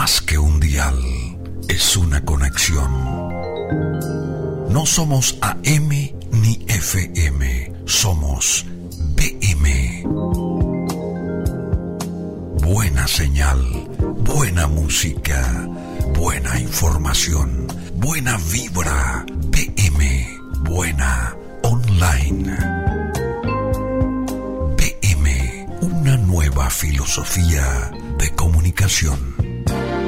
más que un dial, es una conexión. No somos AM ni FM, somos BM. Buena señal, buena música, buena información, buena vibra, BM, buena online. BM, una nueva filosofía de comunicación. ¿Qué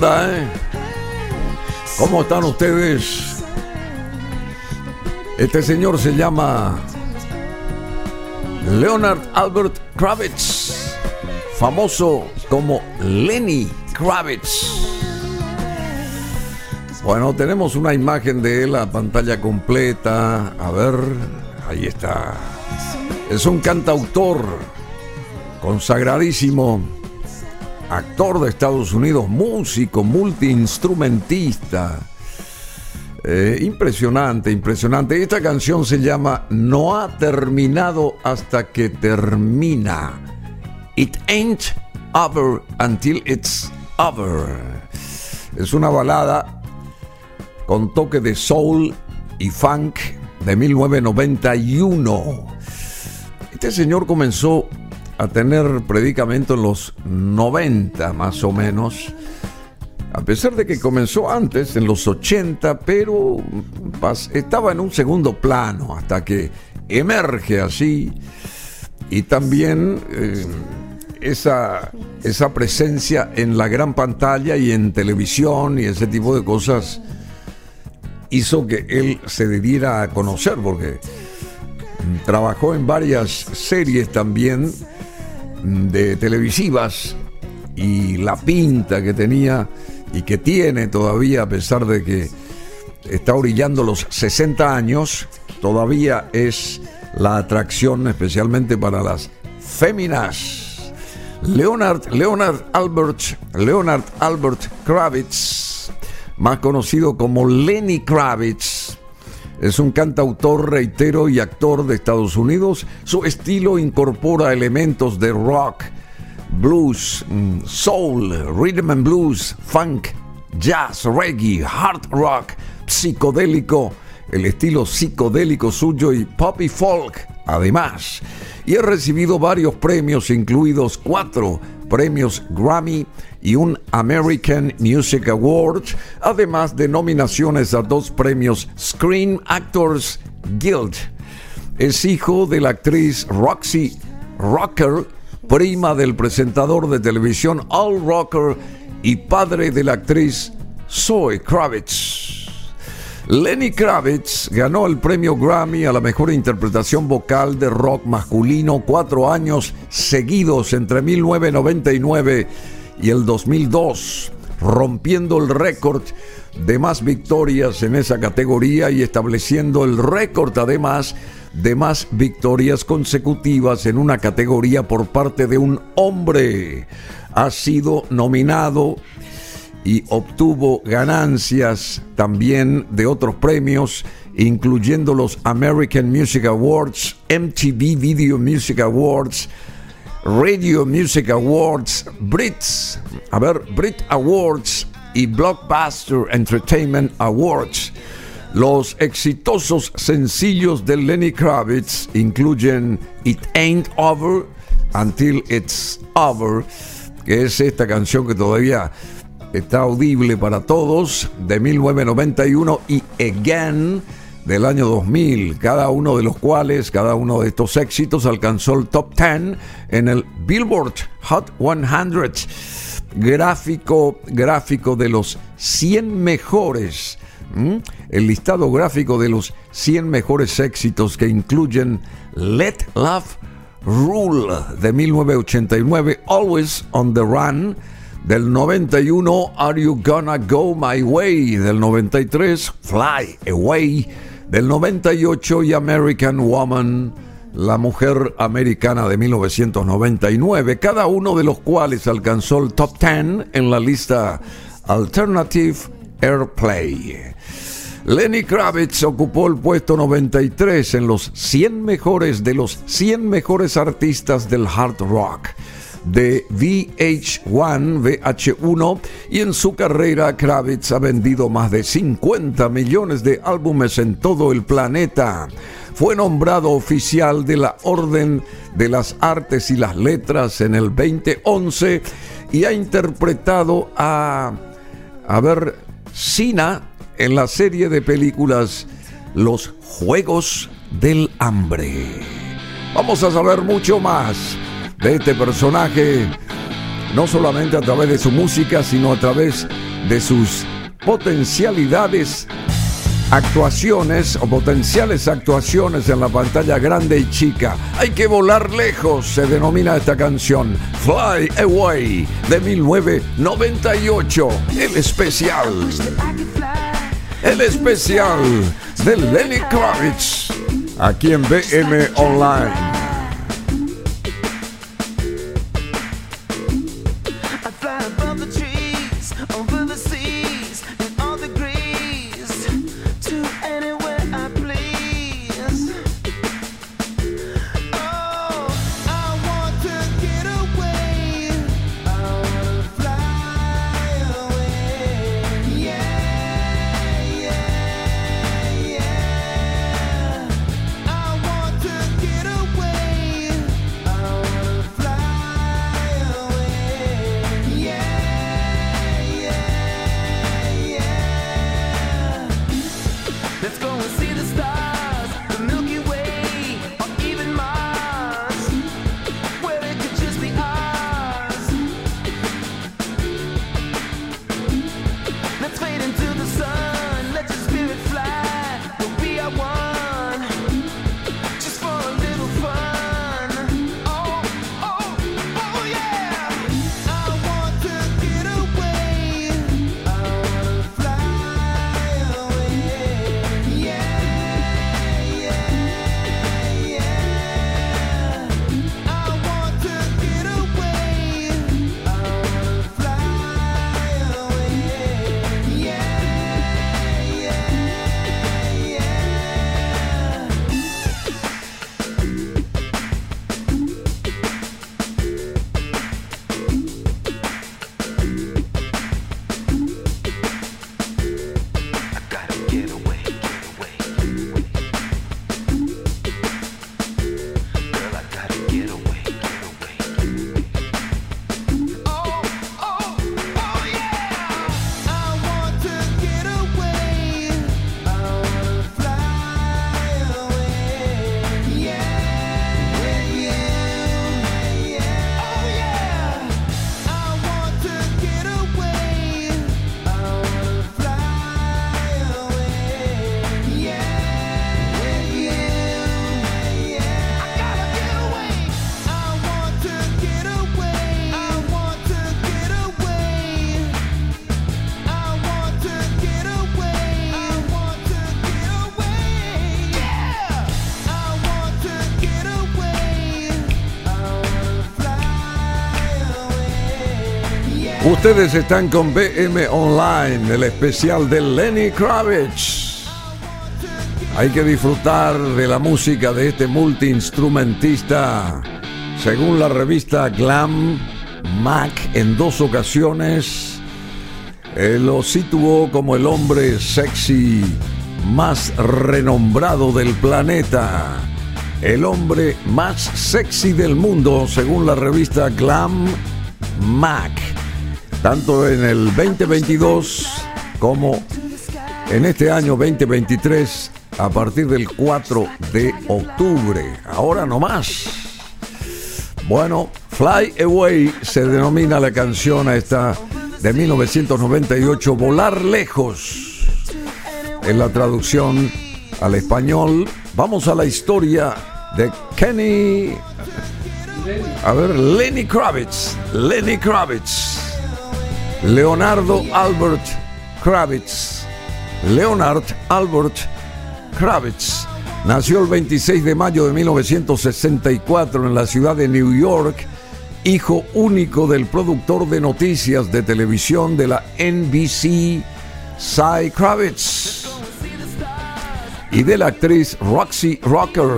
onda, eh? ¿Cómo están ustedes? Este señor se llama Leonard Albert Kravitz, famoso como Lenny Kravitz. Bueno, tenemos una imagen de él a pantalla completa. A ver, ahí está. Es un cantautor consagradísimo actor de Estados Unidos, músico, multiinstrumentista. Eh, impresionante, impresionante. Esta canción se llama No ha terminado hasta que termina. It ain't over until it's over. Es una balada con toque de soul y funk de 1991. Este señor comenzó a tener predicamento en los 90 más o menos. a pesar de que comenzó antes, en los 80, pero estaba en un segundo plano hasta que emerge así y también eh, esa, esa presencia en la gran pantalla y en televisión y ese tipo de cosas hizo que él se debiera a conocer porque trabajó en varias series también de televisivas y la pinta que tenía y que tiene todavía a pesar de que está orillando los 60 años, todavía es la atracción especialmente para las féminas. Leonard, Leonard Albert, Leonard Albert Kravitz, más conocido como Lenny Kravitz, es un cantautor, reitero, y actor de Estados Unidos. Su estilo incorpora elementos de rock, blues, mm, soul, rhythm and blues, funk, jazz, reggae, hard rock, psicodélico, el estilo psicodélico suyo y pop y folk, además. Y ha recibido varios premios, incluidos cuatro premios Grammy y un American Music Award, además de nominaciones a dos premios Screen Actors Guild. Es hijo de la actriz Roxy Rocker, prima del presentador de televisión Al Rocker y padre de la actriz Zoe Kravitz. Lenny Kravitz ganó el premio Grammy a la mejor interpretación vocal de rock masculino cuatro años seguidos entre 1999 y el 2002, rompiendo el récord de más victorias en esa categoría y estableciendo el récord además de más victorias consecutivas en una categoría por parte de un hombre. Ha sido nominado y obtuvo ganancias también de otros premios, incluyendo los American Music Awards, MTV Video Music Awards, Radio Music Awards, Brits, a ver, Brit Awards y Blockbuster Entertainment Awards. Los exitosos sencillos de Lenny Kravitz incluyen It Ain't Over Until It's Over, que es esta canción que todavía está audible para todos, de 1991 y Again del año 2000, cada uno de los cuales, cada uno de estos éxitos alcanzó el top 10 en el Billboard Hot 100, gráfico, gráfico de los 100 mejores, el listado gráfico de los 100 mejores éxitos que incluyen Let Love Rule de 1989, Always on the Run, del 91, Are You Gonna Go My Way? Del 93, Fly Away del 98 y American Woman, la mujer americana de 1999, cada uno de los cuales alcanzó el top 10 en la lista Alternative Airplay. Lenny Kravitz ocupó el puesto 93 en los 100 mejores de los 100 mejores artistas del hard rock de VH1, VH1 y en su carrera Kravitz ha vendido más de 50 millones de álbumes en todo el planeta. Fue nombrado oficial de la Orden de las Artes y las Letras en el 2011 y ha interpretado a, a ver, Sina en la serie de películas Los Juegos del Hambre. Vamos a saber mucho más de este personaje, no solamente a través de su música, sino a través de sus potencialidades, actuaciones o potenciales actuaciones en la pantalla grande y chica. Hay que volar lejos, se denomina esta canción, Fly Away, de 1998, el especial. El especial de Lenny Kravitz, aquí en BM Online. Ustedes están con BM Online, el especial de Lenny Kravitz. Hay que disfrutar de la música de este multiinstrumentista. Según la revista Glam, Mac en dos ocasiones eh, lo situó como el hombre sexy más renombrado del planeta. El hombre más sexy del mundo, según la revista Glam Mac tanto en el 2022 como en este año 2023 a partir del 4 de octubre. Ahora no más. Bueno, Fly Away se denomina la canción a esta de 1998, Volar Lejos. En la traducción al español, vamos a la historia de Kenny. A ver, Lenny Kravitz. Lenny Kravitz Leonardo Albert Kravitz. Leonard Albert Kravitz nació el 26 de mayo de 1964 en la ciudad de New York, hijo único del productor de noticias de televisión de la NBC, Cy Kravitz, y de la actriz Roxy Rocker.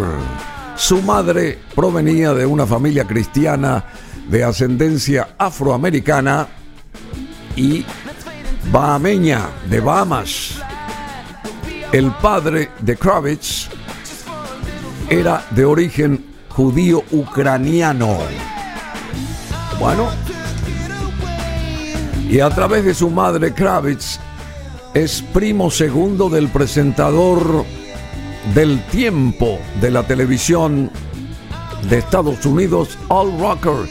Su madre provenía de una familia cristiana de ascendencia afroamericana y bahameña de Bahamas. El padre de Kravitz era de origen judío ucraniano. Bueno, y a través de su madre Kravitz es primo segundo del presentador del tiempo de la televisión de Estados Unidos, Al Rocker,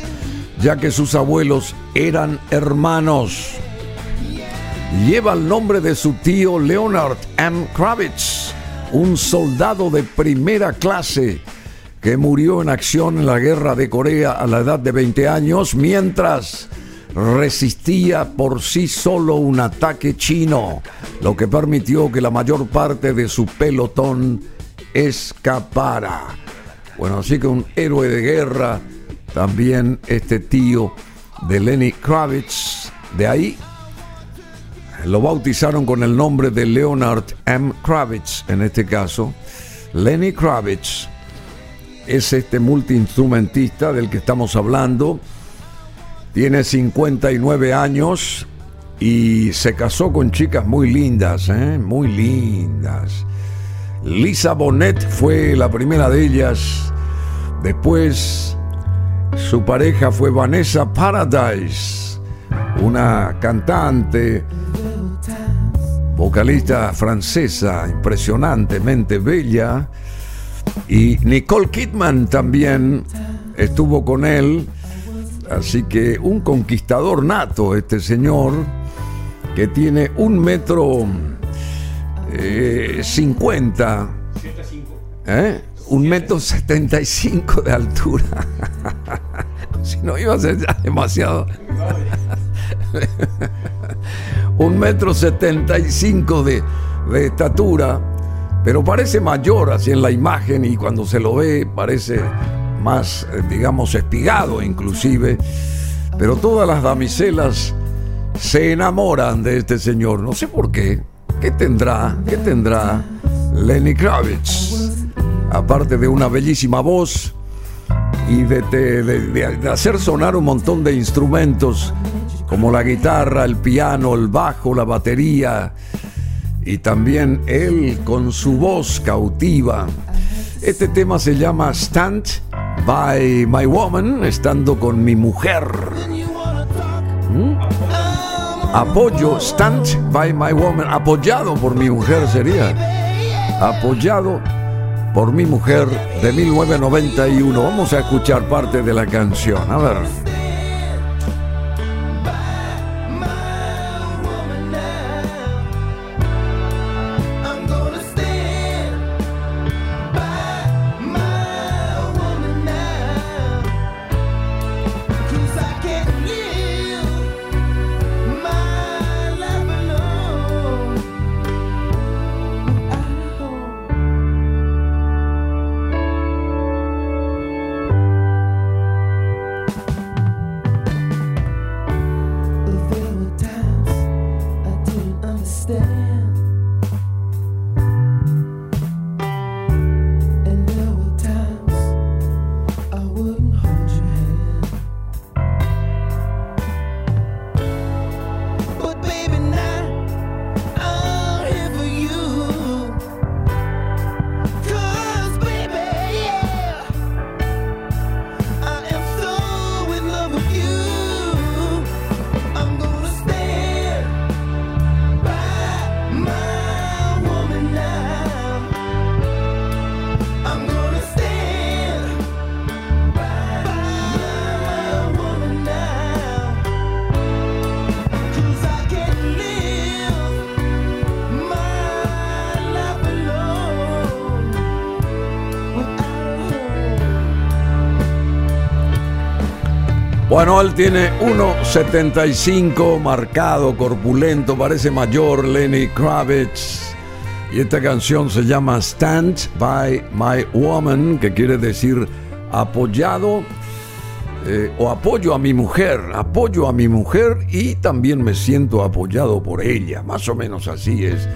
ya que sus abuelos eran hermanos. Lleva el nombre de su tío Leonard M. Kravitz, un soldado de primera clase que murió en acción en la guerra de Corea a la edad de 20 años mientras resistía por sí solo un ataque chino, lo que permitió que la mayor parte de su pelotón escapara. Bueno, así que un héroe de guerra, también este tío de Lenny Kravitz. De ahí lo bautizaron con el nombre de Leonard M. Kravitz, en este caso. Lenny Kravitz es este multiinstrumentista del que estamos hablando. Tiene 59 años y se casó con chicas muy lindas, ¿eh? muy lindas. Lisa Bonet fue la primera de ellas. Después su pareja fue Vanessa Paradise, una cantante, vocalista francesa impresionantemente bella. Y Nicole Kidman también estuvo con él. Así que un conquistador nato este señor que tiene un metro eh, cincuenta. ¿Eh? un metro setenta y cinco de altura. si no iba a ser ya demasiado. un metro setenta y cinco de, de estatura, pero parece mayor así en la imagen y cuando se lo ve parece más, eh, digamos, espigado inclusive. Pero todas las damiselas se enamoran de este señor. No sé por qué. ¿Qué tendrá? ¿Qué tendrá Lenny Kravitz? aparte de una bellísima voz y de, hacer sonar un montón de instrumentos como la guitarra, el piano, el bajo, la batería y también él con su voz cautiva. Este tema se llama Stand by My Woman, estando con mi mujer. ¿Mm? Apoyo, Stand by My Woman, apoyado por mi mujer sería. Apoyado por mi mujer de 1991. Vamos a escuchar parte de la canción. A ver. Tiene 1,75, marcado, corpulento, parece mayor, Lenny Kravitz. Y esta canción se llama Stand by My Woman, que quiere decir apoyado eh, o apoyo a mi mujer, apoyo a mi mujer y también me siento apoyado por ella. Más o menos así es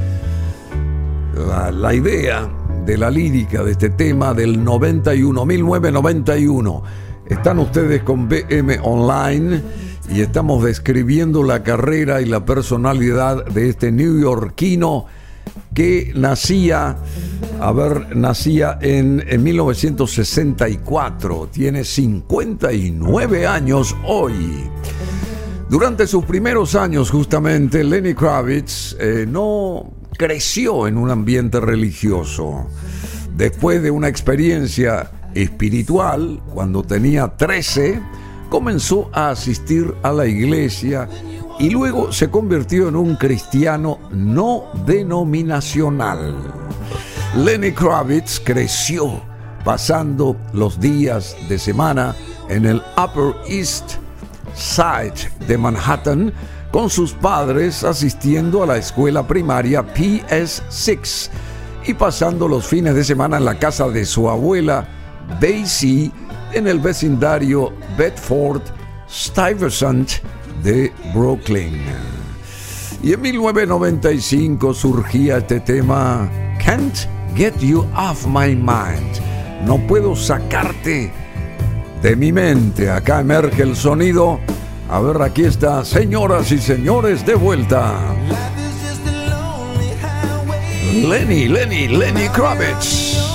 la, la idea de la lírica de este tema del 91, 1991. Están ustedes con BM Online y estamos describiendo la carrera y la personalidad de este neoyorquino que nacía, a ver, nacía en, en 1964, tiene 59 años hoy. Durante sus primeros años, justamente, Lenny Kravitz eh, no creció en un ambiente religioso. Después de una experiencia espiritual, cuando tenía 13, comenzó a asistir a la iglesia y luego se convirtió en un cristiano no denominacional. Lenny Kravitz creció pasando los días de semana en el Upper East Side de Manhattan con sus padres asistiendo a la escuela primaria PS6 y pasando los fines de semana en la casa de su abuela Daisy en el vecindario Bedford Stuyvesant de Brooklyn. Y en 1995 surgía este tema Can't Get You Off My Mind. No puedo sacarte de mi mente. Acá emerge el sonido. A ver, aquí está, señoras y señores, de vuelta. Lenny, Lenny, Lenny Kravitz.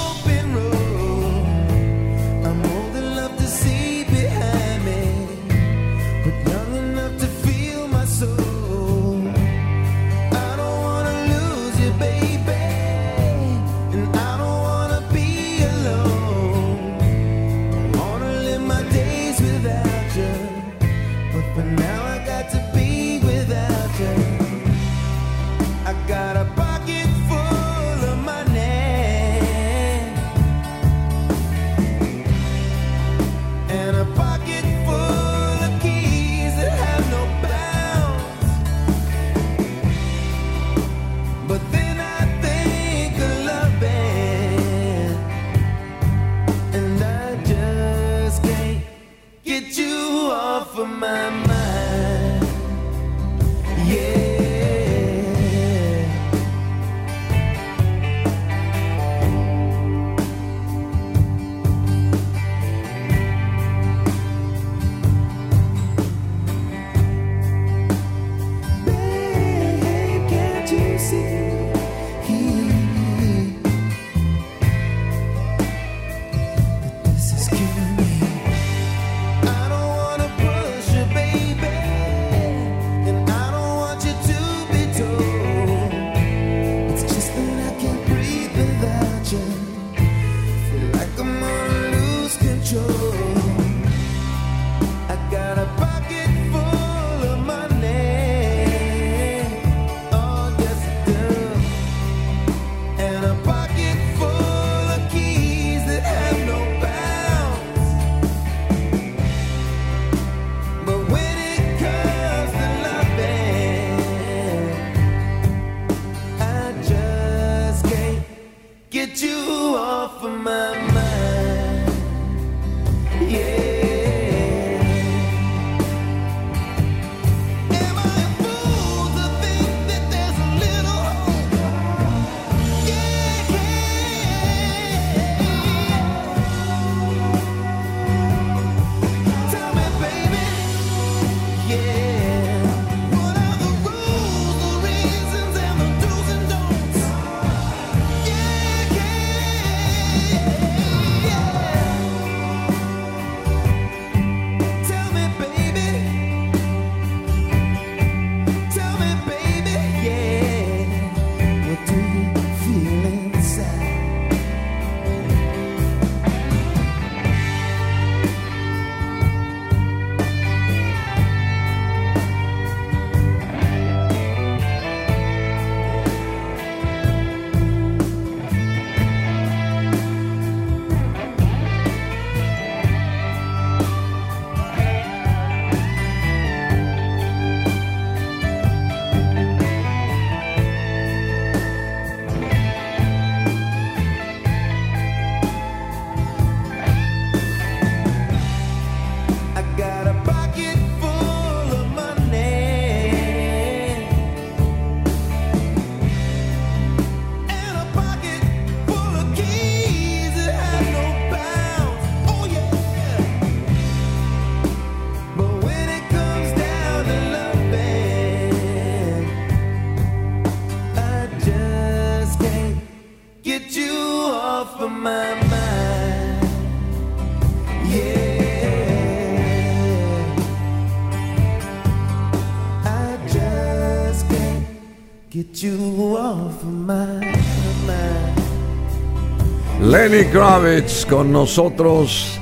Lenny Kravitz con nosotros.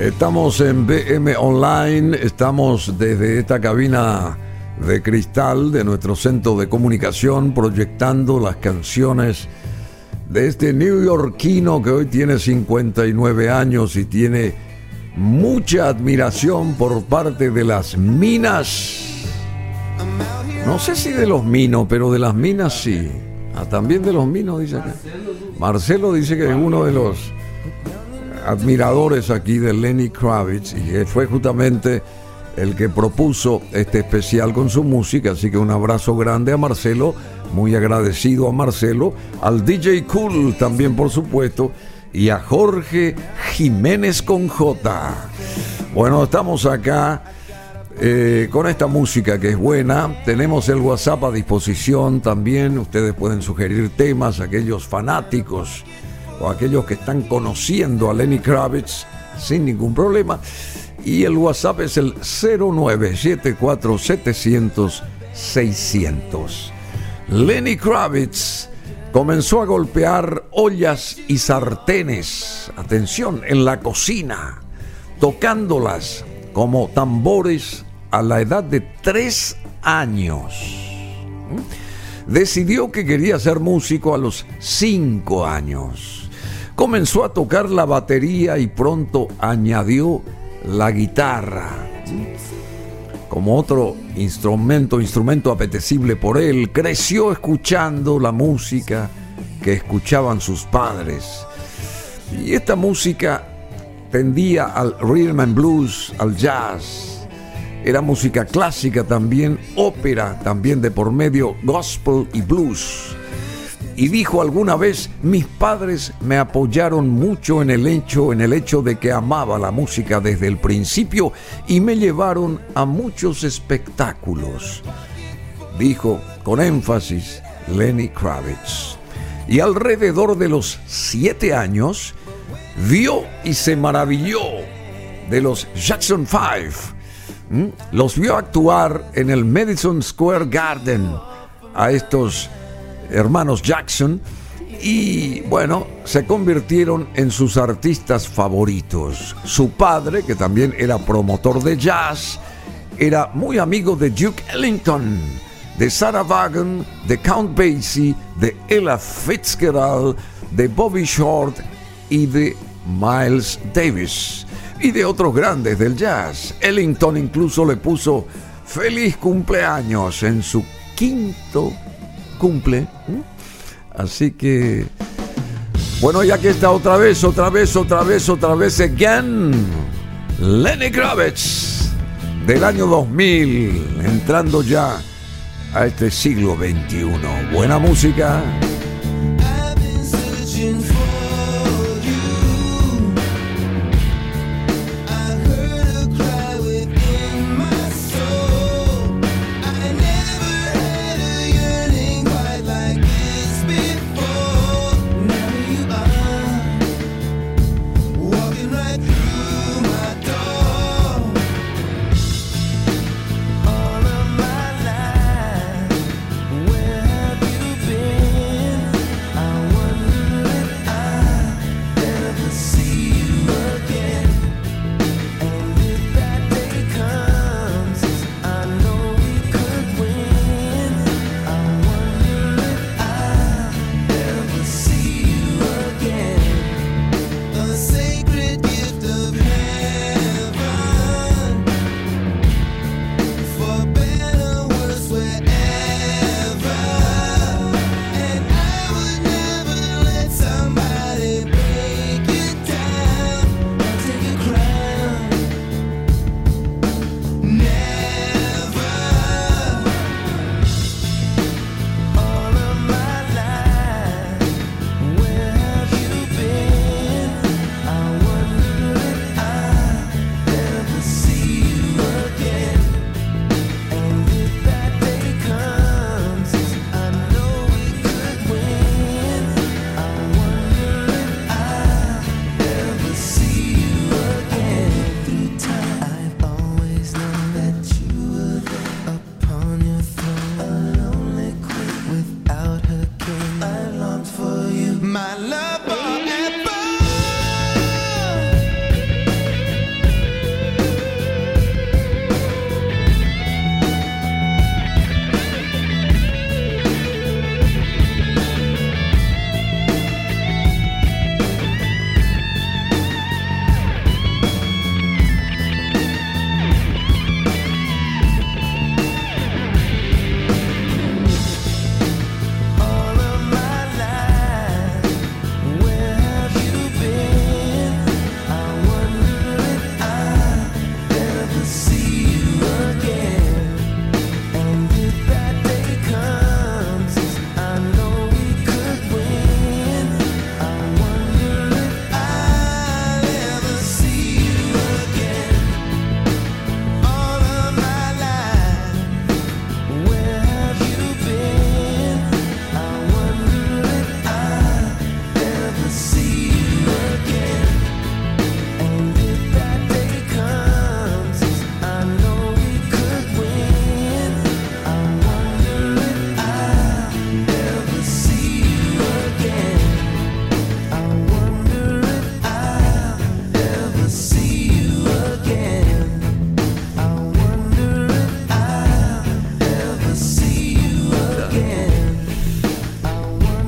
Estamos en BM Online, estamos desde esta cabina de cristal de nuestro centro de comunicación proyectando las canciones de este neoyorquino que hoy tiene 59 años y tiene mucha admiración por parte de las minas. No sé si de los minos, pero de las minas sí. Ah, también de los minos, dice acá. Marcelo dice que es uno de los admiradores aquí de Lenny Kravitz y fue justamente el que propuso este especial con su música, así que un abrazo grande a Marcelo, muy agradecido a Marcelo, al DJ Cool también por supuesto, y a Jorge Jiménez con J. Bueno, estamos acá eh, con esta música que es buena. Tenemos el WhatsApp a disposición también. Ustedes pueden sugerir temas, aquellos fanáticos o aquellos que están conociendo a Lenny Kravitz sin ningún problema. Y el WhatsApp es el 0974-700-600. Lenny Kravitz comenzó a golpear ollas y sartenes, atención, en la cocina, tocándolas como tambores a la edad de tres años. Decidió que quería ser músico a los cinco años. Comenzó a tocar la batería y pronto añadió la guitarra. Como otro instrumento, instrumento apetecible por él, creció escuchando la música que escuchaban sus padres. Y esta música tendía al rhythm and blues, al jazz, era música clásica también, ópera también de por medio, gospel y blues. Y dijo alguna vez, mis padres me apoyaron mucho en el hecho, en el hecho de que amaba la música desde el principio y me llevaron a muchos espectáculos. Dijo con énfasis Lenny Kravitz. Y alrededor de los siete años, vio y se maravilló de los Jackson Five ¿Mm? Los vio actuar en el Madison Square Garden a estos hermanos Jackson y bueno, se convirtieron en sus artistas favoritos. Su padre, que también era promotor de jazz, era muy amigo de Duke Ellington, de Sarah Vaughan, de Count Basie, de Ella Fitzgerald, de Bobby Short y de Miles Davis y de otros grandes del jazz. Ellington incluso le puso feliz cumpleaños en su quinto cumple. Así que, bueno, ya que está otra vez, otra vez, otra vez, otra vez, again, Lenny Kravitz del año 2000, entrando ya a este siglo XXI. Buena música.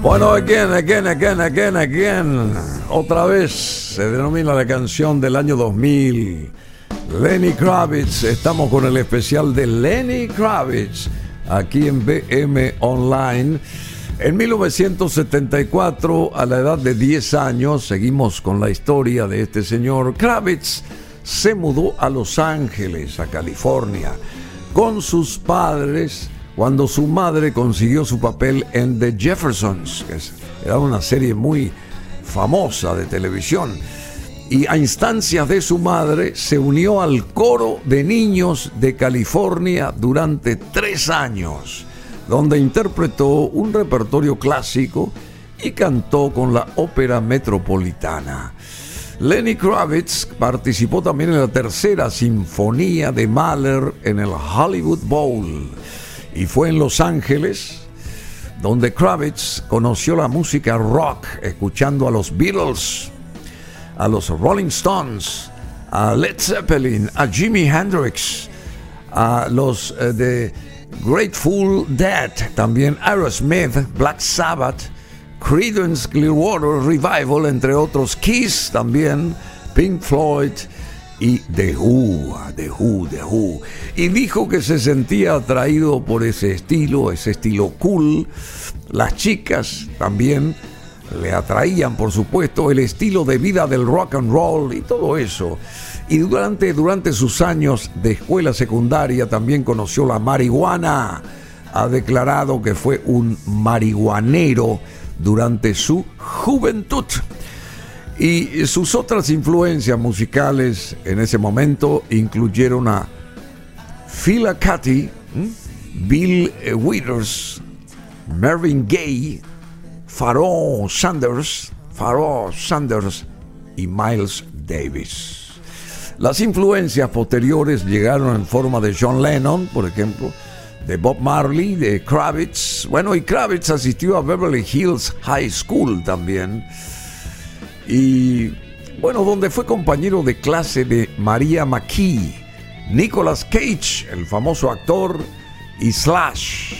Bueno, again, again, again, again, again. Otra vez se denomina la canción del año 2000. Lenny Kravitz. Estamos con el especial de Lenny Kravitz aquí en BM Online. En 1974, a la edad de 10 años, seguimos con la historia de este señor. Kravitz se mudó a Los Ángeles, a California, con sus padres cuando su madre consiguió su papel en The Jeffersons, que era una serie muy famosa de televisión. Y a instancias de su madre se unió al coro de niños de California durante tres años, donde interpretó un repertorio clásico y cantó con la ópera metropolitana. Lenny Kravitz participó también en la tercera sinfonía de Mahler en el Hollywood Bowl y fue en Los Ángeles donde Kravitz conoció la música rock escuchando a los Beatles, a los Rolling Stones, a Led Zeppelin, a Jimi Hendrix, a los eh, de Grateful Dead, también Aerosmith, Black Sabbath, Creedence Clearwater Revival, entre otros, Kiss también, Pink Floyd, y The Who, The Who. Y dijo que se sentía atraído por ese estilo, ese estilo cool. Las chicas también le atraían, por supuesto, el estilo de vida del rock and roll y todo eso. Y durante, durante sus años de escuela secundaria también conoció la marihuana. Ha declarado que fue un marihuanero durante su juventud. Y sus otras influencias musicales en ese momento incluyeron a Phil Cathy, Bill Withers, Marvin Gaye, Pharoah Sanders, Pharoah Sanders y Miles Davis. Las influencias posteriores llegaron en forma de John Lennon, por ejemplo, de Bob Marley, de Kravitz. Bueno, y Kravitz asistió a Beverly Hills High School también y bueno, donde fue compañero de clase de María McKee, Nicolas Cage, el famoso actor, y Slash,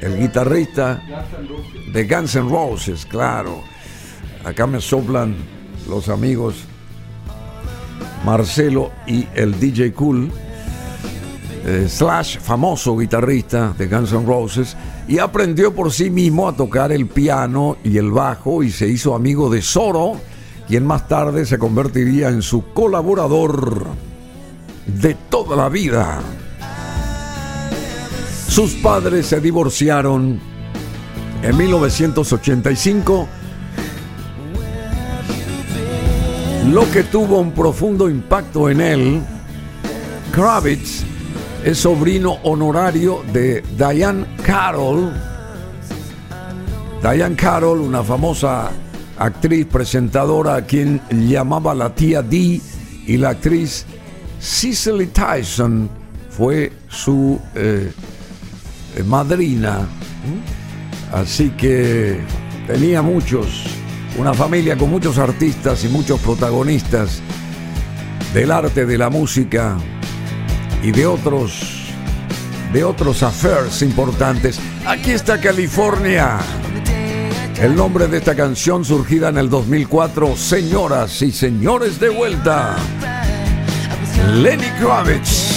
el guitarrista de Guns N' Roses, claro. Acá me soplan los amigos Marcelo y el DJ Cool. Eh, Slash, famoso guitarrista de Guns N' Roses, y aprendió por sí mismo a tocar el piano y el bajo y se hizo amigo de Soro, quien más tarde se convertiría en su colaborador de toda la vida. Sus padres se divorciaron en 1985, lo que tuvo un profundo impacto en él. Kravitz es sobrino honorario de Diane Carroll. Diane Carroll, una famosa actriz presentadora a quien llamaba la tía Dee y la actriz Cicely Tyson fue su eh, madrina. Así que tenía muchos, una familia con muchos artistas y muchos protagonistas del arte, de la música y de otros de otros affairs importantes. Aquí está California. El nombre de esta canción surgida en el 2004, Señoras y Señores de vuelta. Lenny Kravitz.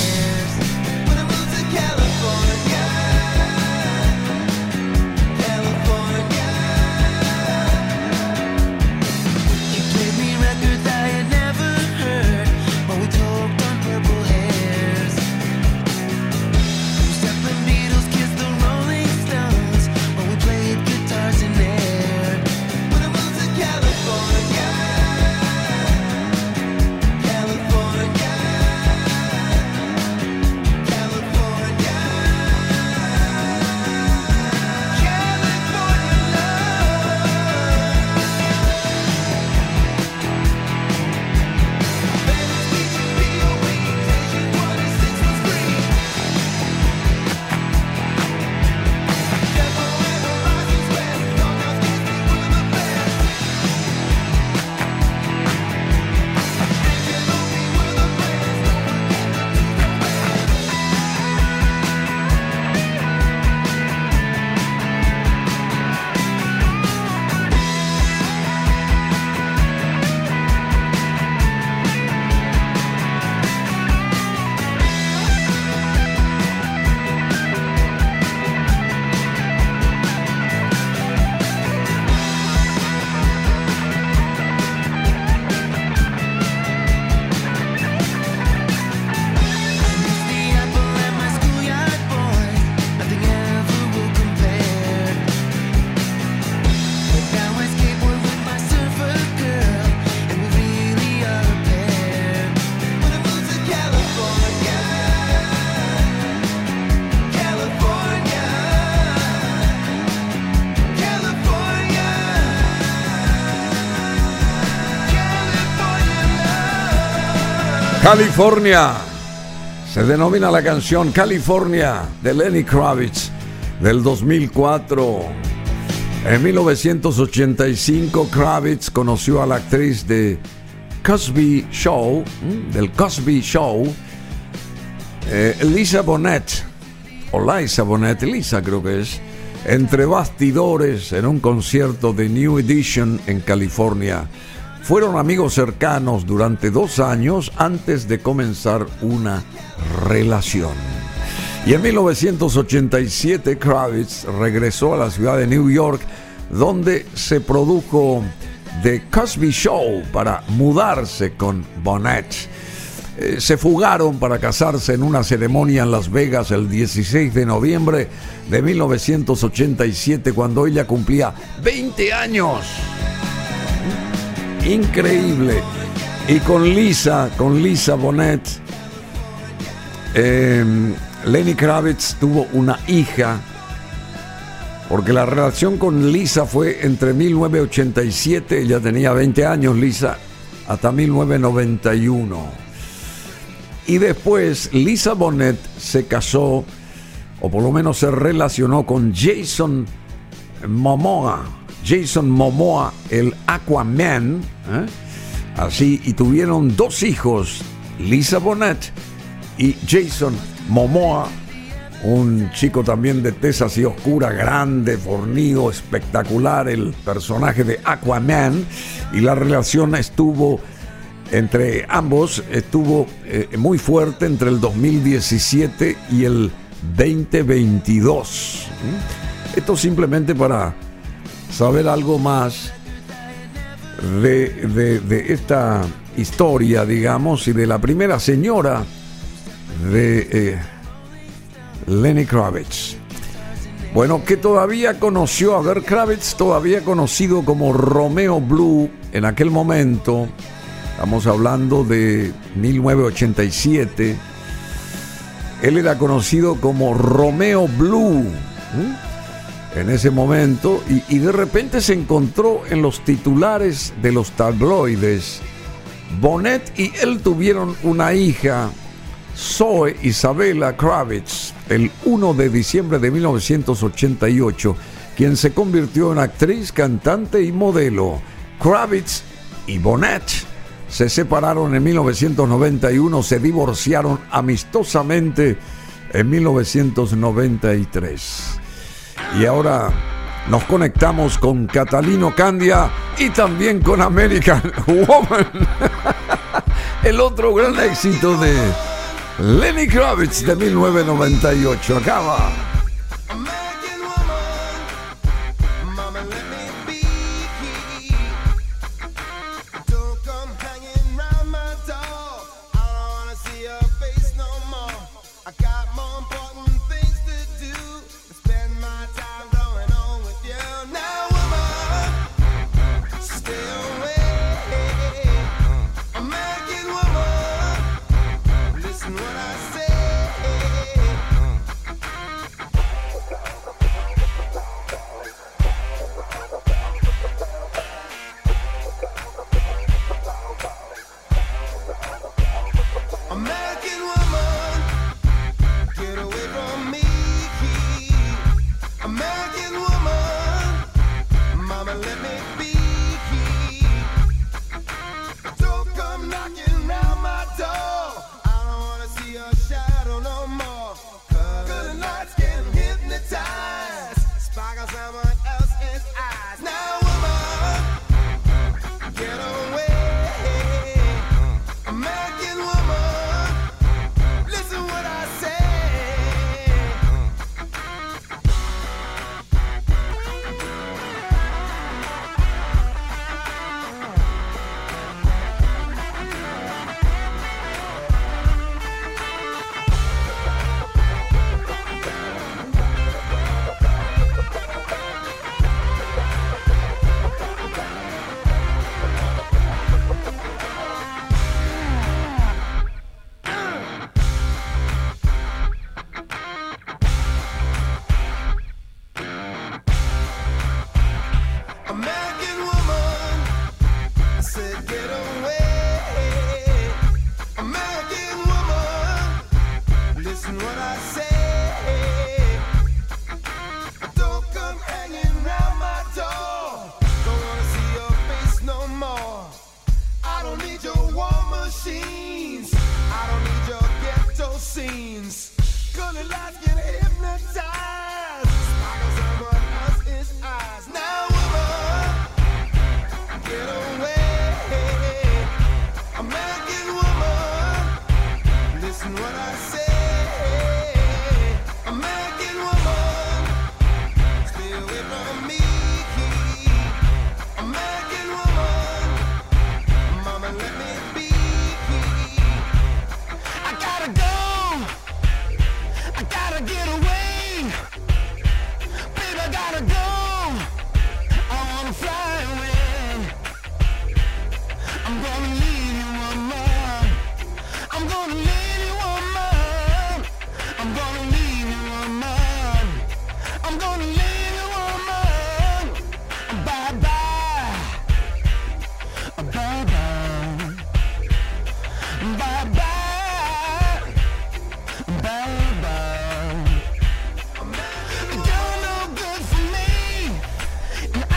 California. Se denomina la canción California de Lenny Kravitz del 2004. En 1985 Kravitz conoció a la actriz de Cosby Show, del Cosby Show, eh, Lisa Bonet, o Liza Bonet, Lisa creo que es, entre bastidores en un concierto de New Edition en California. Fueron amigos cercanos durante dos años antes de comenzar una relación. Y en 1987 Kravitz regresó a la ciudad de New York donde se produjo The Cosby Show para mudarse con Bonnet. Eh, se fugaron para casarse en una ceremonia en Las Vegas el 16 de noviembre de 1987 cuando ella cumplía 20 años increíble. Y con Lisa, con Lisa Bonet, em, Lenny Kravitz tuvo una hija, porque la relación con Lisa fue entre 1987, ella tenía 20 años, Lisa, hasta 1991. Y después Lisa Bonet se casó, o por lo menos se relacionó con Jason Momoa Jason Momoa, el Aquaman, ¿eh? así, y tuvieron dos hijos, Lisa Bonet y Jason Momoa, un chico también de tez así oscura, grande, fornido, espectacular, el personaje de Aquaman, y la relación estuvo entre ambos, estuvo eh, muy fuerte entre el 2017 y el 2022. Esto simplemente para saber algo más de, esta historia, digamos, y de la primera señora de eh, Lenny Kravitz. Bueno, que todavía conoció, a ver, Kravitz todavía conocido como Romeo Blue en aquel momento, estamos hablando de 1987, él era conocido como Romeo Blue en ese momento y, de repente se encontró en los titulares de los tabloides. Bonet y él tuvieron una hija, Zoe Isabella Kravitz, el 1 de diciembre de 1988, quien se convirtió en actriz, cantante y modelo. Kravitz y Bonet se separaron en 1991, se divorciaron amistosamente en 1993. Y ahora nos conectamos con Catalino Candia y también con American Woman. El otro gran éxito de Lenny Kravitz de 1998. Acaba.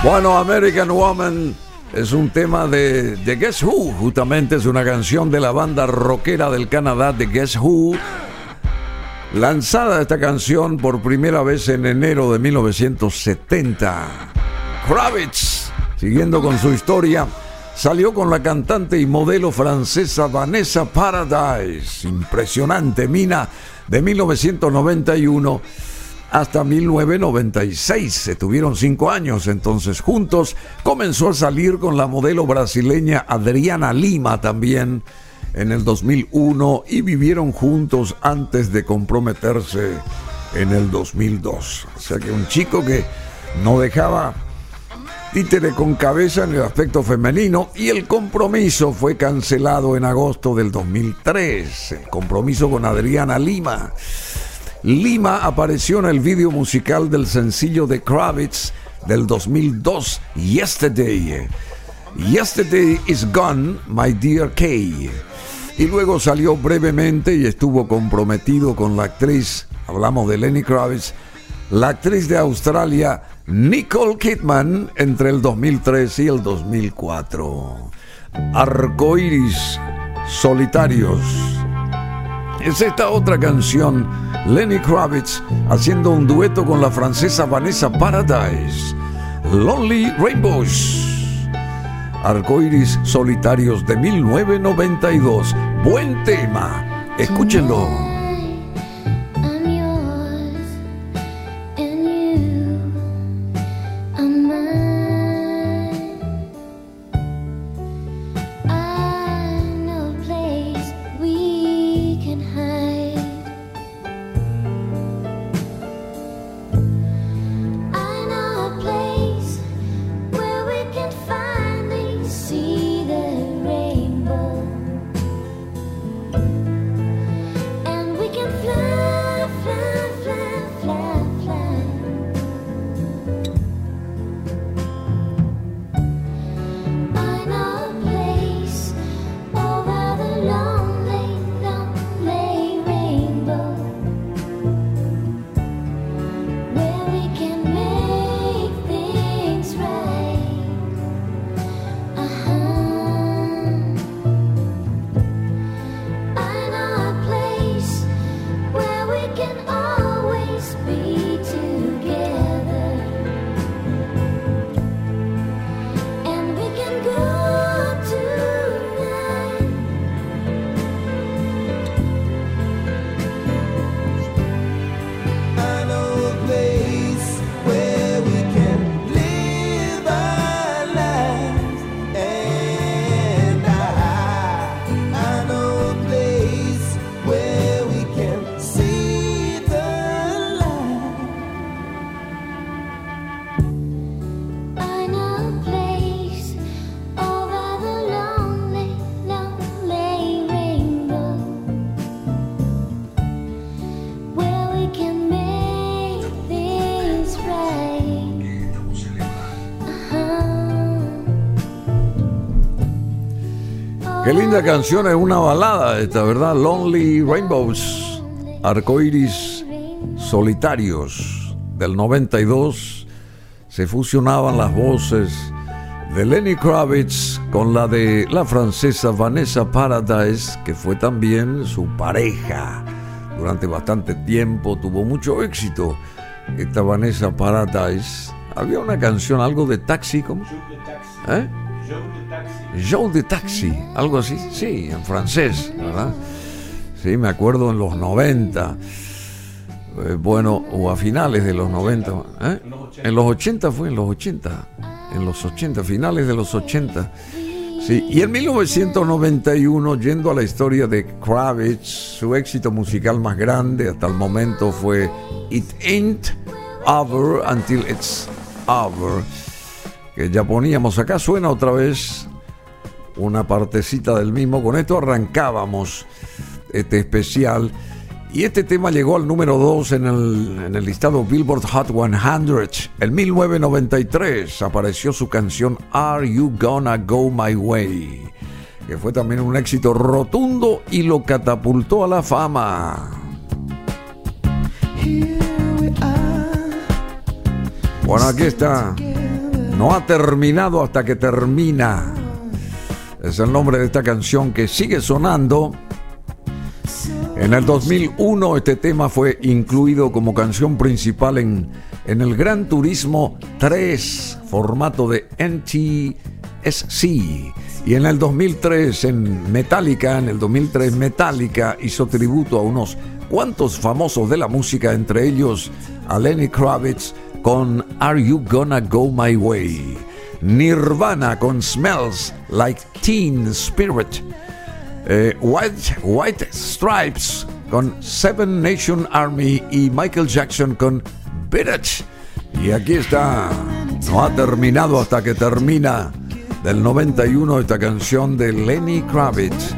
Bueno, American Woman es un tema de, Guess Who, justamente es una canción de la banda rockera del Canadá de Guess Who. Lanzada esta canción por primera vez en enero de 1970. Kravitz, siguiendo con su historia, salió con la cantante y modelo francesa Vanessa Paradise. Impresionante, Mina, de 1991 hasta 1996. Se tuvieron cinco años entonces juntos. Comenzó a salir con la modelo brasileña Adriana Lima también en el 2001 y vivieron juntos antes de comprometerse en el 2002. O sea que un chico que no dejaba títere con cabeza en el aspecto femenino y el compromiso fue cancelado en agosto del 2003. El compromiso con Adriana Lima. Lima apareció en el video musical del sencillo de Kravitz del 2002, Yesterday. Yesterday is gone, my dear Kay. Y luego salió brevemente y estuvo comprometido con la actriz, hablamos de Lenny Kravitz, la actriz de Australia Nicole Kidman entre el 2003 y el 2004. Arcoiris solitarios. Es esta otra canción Lenny Kravitz haciendo un dueto con la francesa Vanessa Paradise. Lonely Rainbows. Arcoiris Solitarios de 1992. Buen tema. Escúchenlo. Linda canción, es una balada esta, ¿verdad? Lonely Rainbows, arcoiris solitarios del 92. Se fusionaban las voces de Lenny Kravitz con la de la francesa Vanessa Paradise, que fue también su pareja durante bastante tiempo, tuvo mucho éxito. Esta Vanessa Paradise. Había una canción, algo de taxi, ¿cómo? ¿Eh? Joe de Taxi, algo así, sí, en francés, ¿verdad? Sí, me acuerdo en los 90, eh, bueno, o a finales de los 90, ¿eh? En los 80 fue, en los 80, en los 80, finales de los 80. Sí, y en 1991, yendo a la historia de Kravitz, su éxito musical más grande hasta el momento fue It Ain't Over Until It's Over, que ya poníamos acá, suena otra vez una partecita del mismo. Con esto arrancábamos este especial. Y este tema llegó al número 2 en el, en el listado Billboard Hot 100. En 1993 apareció su canción Are You Gonna Go My Way? Que fue también un éxito rotundo y lo catapultó a la fama. Bueno, aquí está. No ha terminado hasta que termina. Es el nombre de esta canción que sigue sonando. En el 2001 este tema fue incluido como canción principal en, en el Gran Turismo 3, formato de NTSC. Y en el 2003 en Metallica, en el 2003 Metallica hizo tributo a unos cuantos famosos de la música, entre ellos a Lenny Kravitz con Are You Gonna Go My Way? Nirvana con Smells Like Teen Spirit. Eh, White, White Stripes con Seven Nation Army y Michael Jackson con Beat Y aquí está, no ha terminado hasta que termina del 91 esta canción de Lenny Kravitz.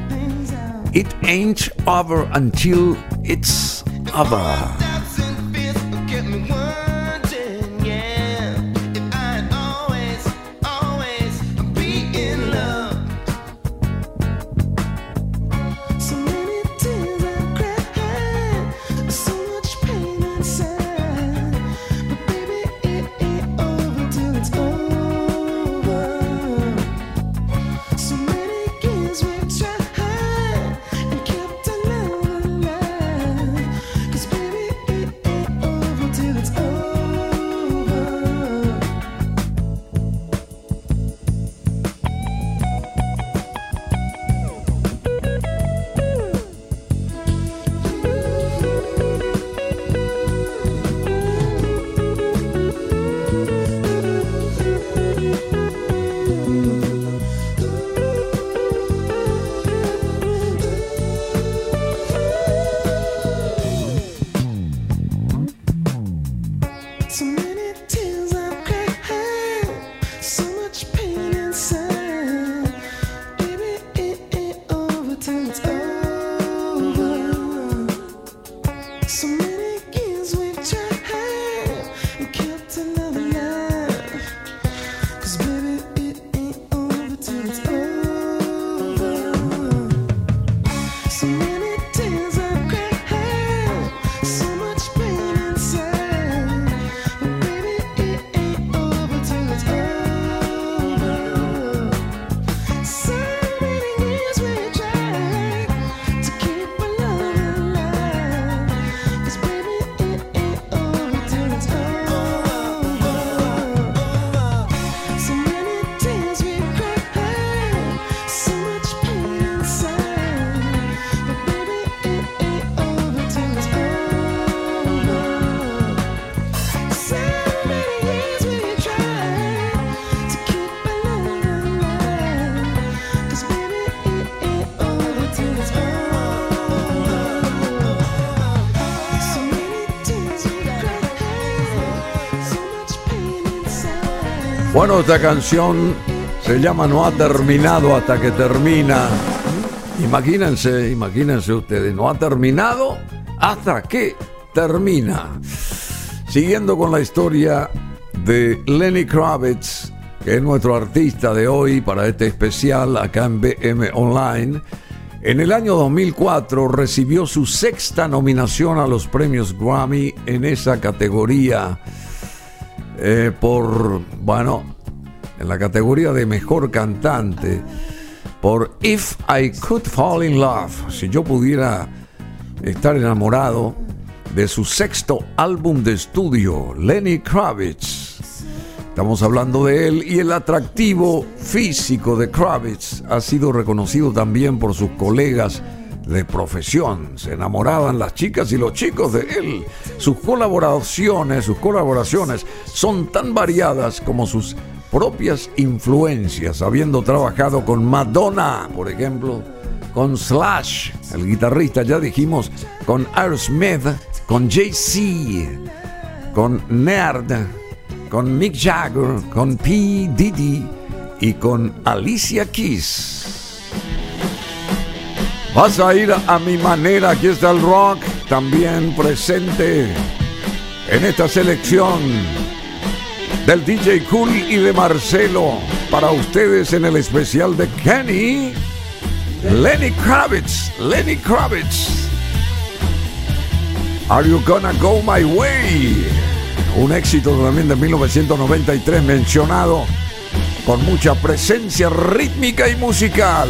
It ain't over until it's over. Bueno, esta canción se llama No ha terminado hasta que termina. Imagínense, imagínense ustedes, no ha terminado hasta que termina. Siguiendo con la historia de Lenny Kravitz, que es nuestro artista de hoy para este especial acá en BM Online. En el año 2004 recibió su sexta nominación a los premios Grammy en esa categoría. Eh, por, bueno, en la categoría de mejor cantante por If I Could Fall in Love, si yo pudiera estar enamorado de su sexto álbum de estudio, Lenny Kravitz. Estamos hablando de él y el atractivo físico de Kravitz ha sido reconocido también por sus colegas de profesión. Se enamoraban las chicas y los chicos de él. Sus colaboraciones, sus colaboraciones son tan variadas como sus propias influencias, habiendo trabajado con Madonna, por ejemplo, con Slash, el guitarrista, ya dijimos, con Aerosmith, con Jay-Z, con Nerd, con Mick Jagger, con P. Diddy y con Alicia Keys. Vas a ir a mi manera, aquí está el rock, también presente en esta selección del DJ Cool y de Marcelo para ustedes en el especial de Kenny, Lenny Kravitz, Lenny Kravitz. Are You Gonna Go My Way? Un éxito también de 1993 mencionado con mucha presencia rítmica y musical.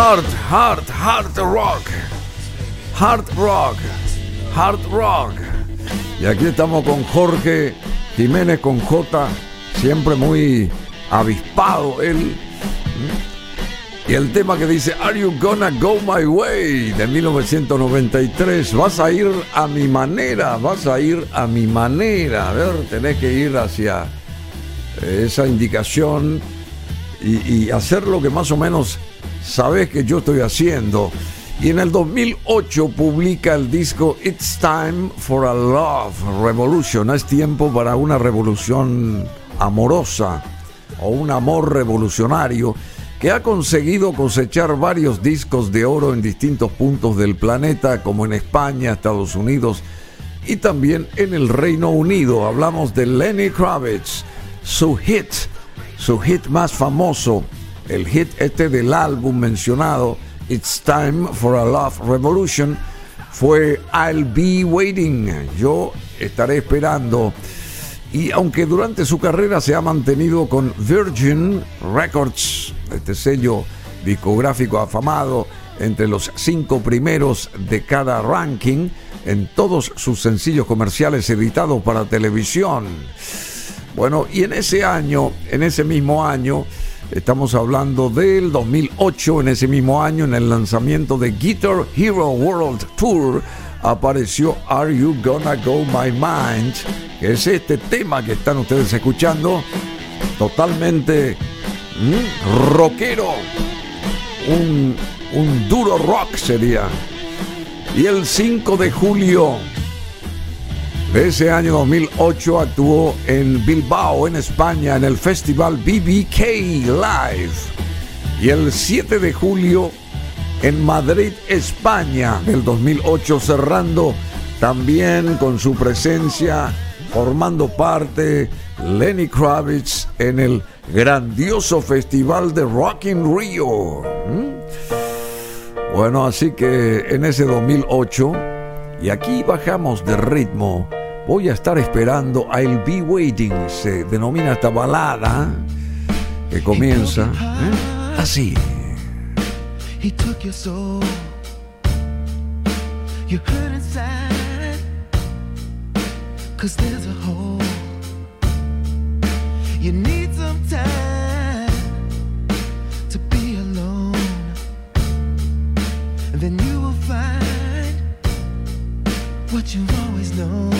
Hard, hard, hard rock. Hard rock. Hard rock. Y aquí estamos con Jorge Jiménez con J, siempre muy avispado él. Y el tema que dice Are You Gonna Go My Way de 1993. Vas a ir a mi manera, vas a ir a mi manera. A ver, tenés que ir hacia esa indicación y, y hacer lo que más o menos sabes que yo estoy haciendo. Y en el 2008 publica el disco It's Time for a Love Revolution. Es tiempo para una revolución amorosa o un amor revolucionario que ha conseguido cosechar varios discos de oro en distintos puntos del planeta, como en España, Estados Unidos Y también en el Reino Unido hablamos de Lenny Kravitz, su hit, su hit más famoso, el hit este del álbum mencionado, It's Time for a Love Revolution, fue I'll Be Waiting. Yo estaré esperando. Y aunque durante su carrera se ha mantenido con Virgin Records, este sello discográfico afamado, entre los cinco primeros de cada ranking, en todos sus sencillos comerciales editados para televisión. Bueno, y en ese año, en ese mismo año, estamos hablando del 2008, en ese mismo año, en el lanzamiento de Guitar Hero World Tour, apareció Are You Gonna Go My Mind, que es este tema que están ustedes escuchando, totalmente rockero, un, un duro rock sería. Y el 5 de julio de ese año 2008 actuó en Bilbao, en España, en el festival BBK Live. Y el 7 de julio en Madrid, España, del 2008, cerrando también con su presencia, formando parte Lenny Kravitz en el grandioso festival de Rock in Rio. ¿Mm? Bueno, así que en ese 2008, y aquí bajamos de ritmo, voy a estar esperando I'll Be Waiting, se denomina esta balada que comienza ¿eh? así. He took your soul. You hurt inside. Cause there's a hole. You need some time to be alone. And then you will find what you've always known.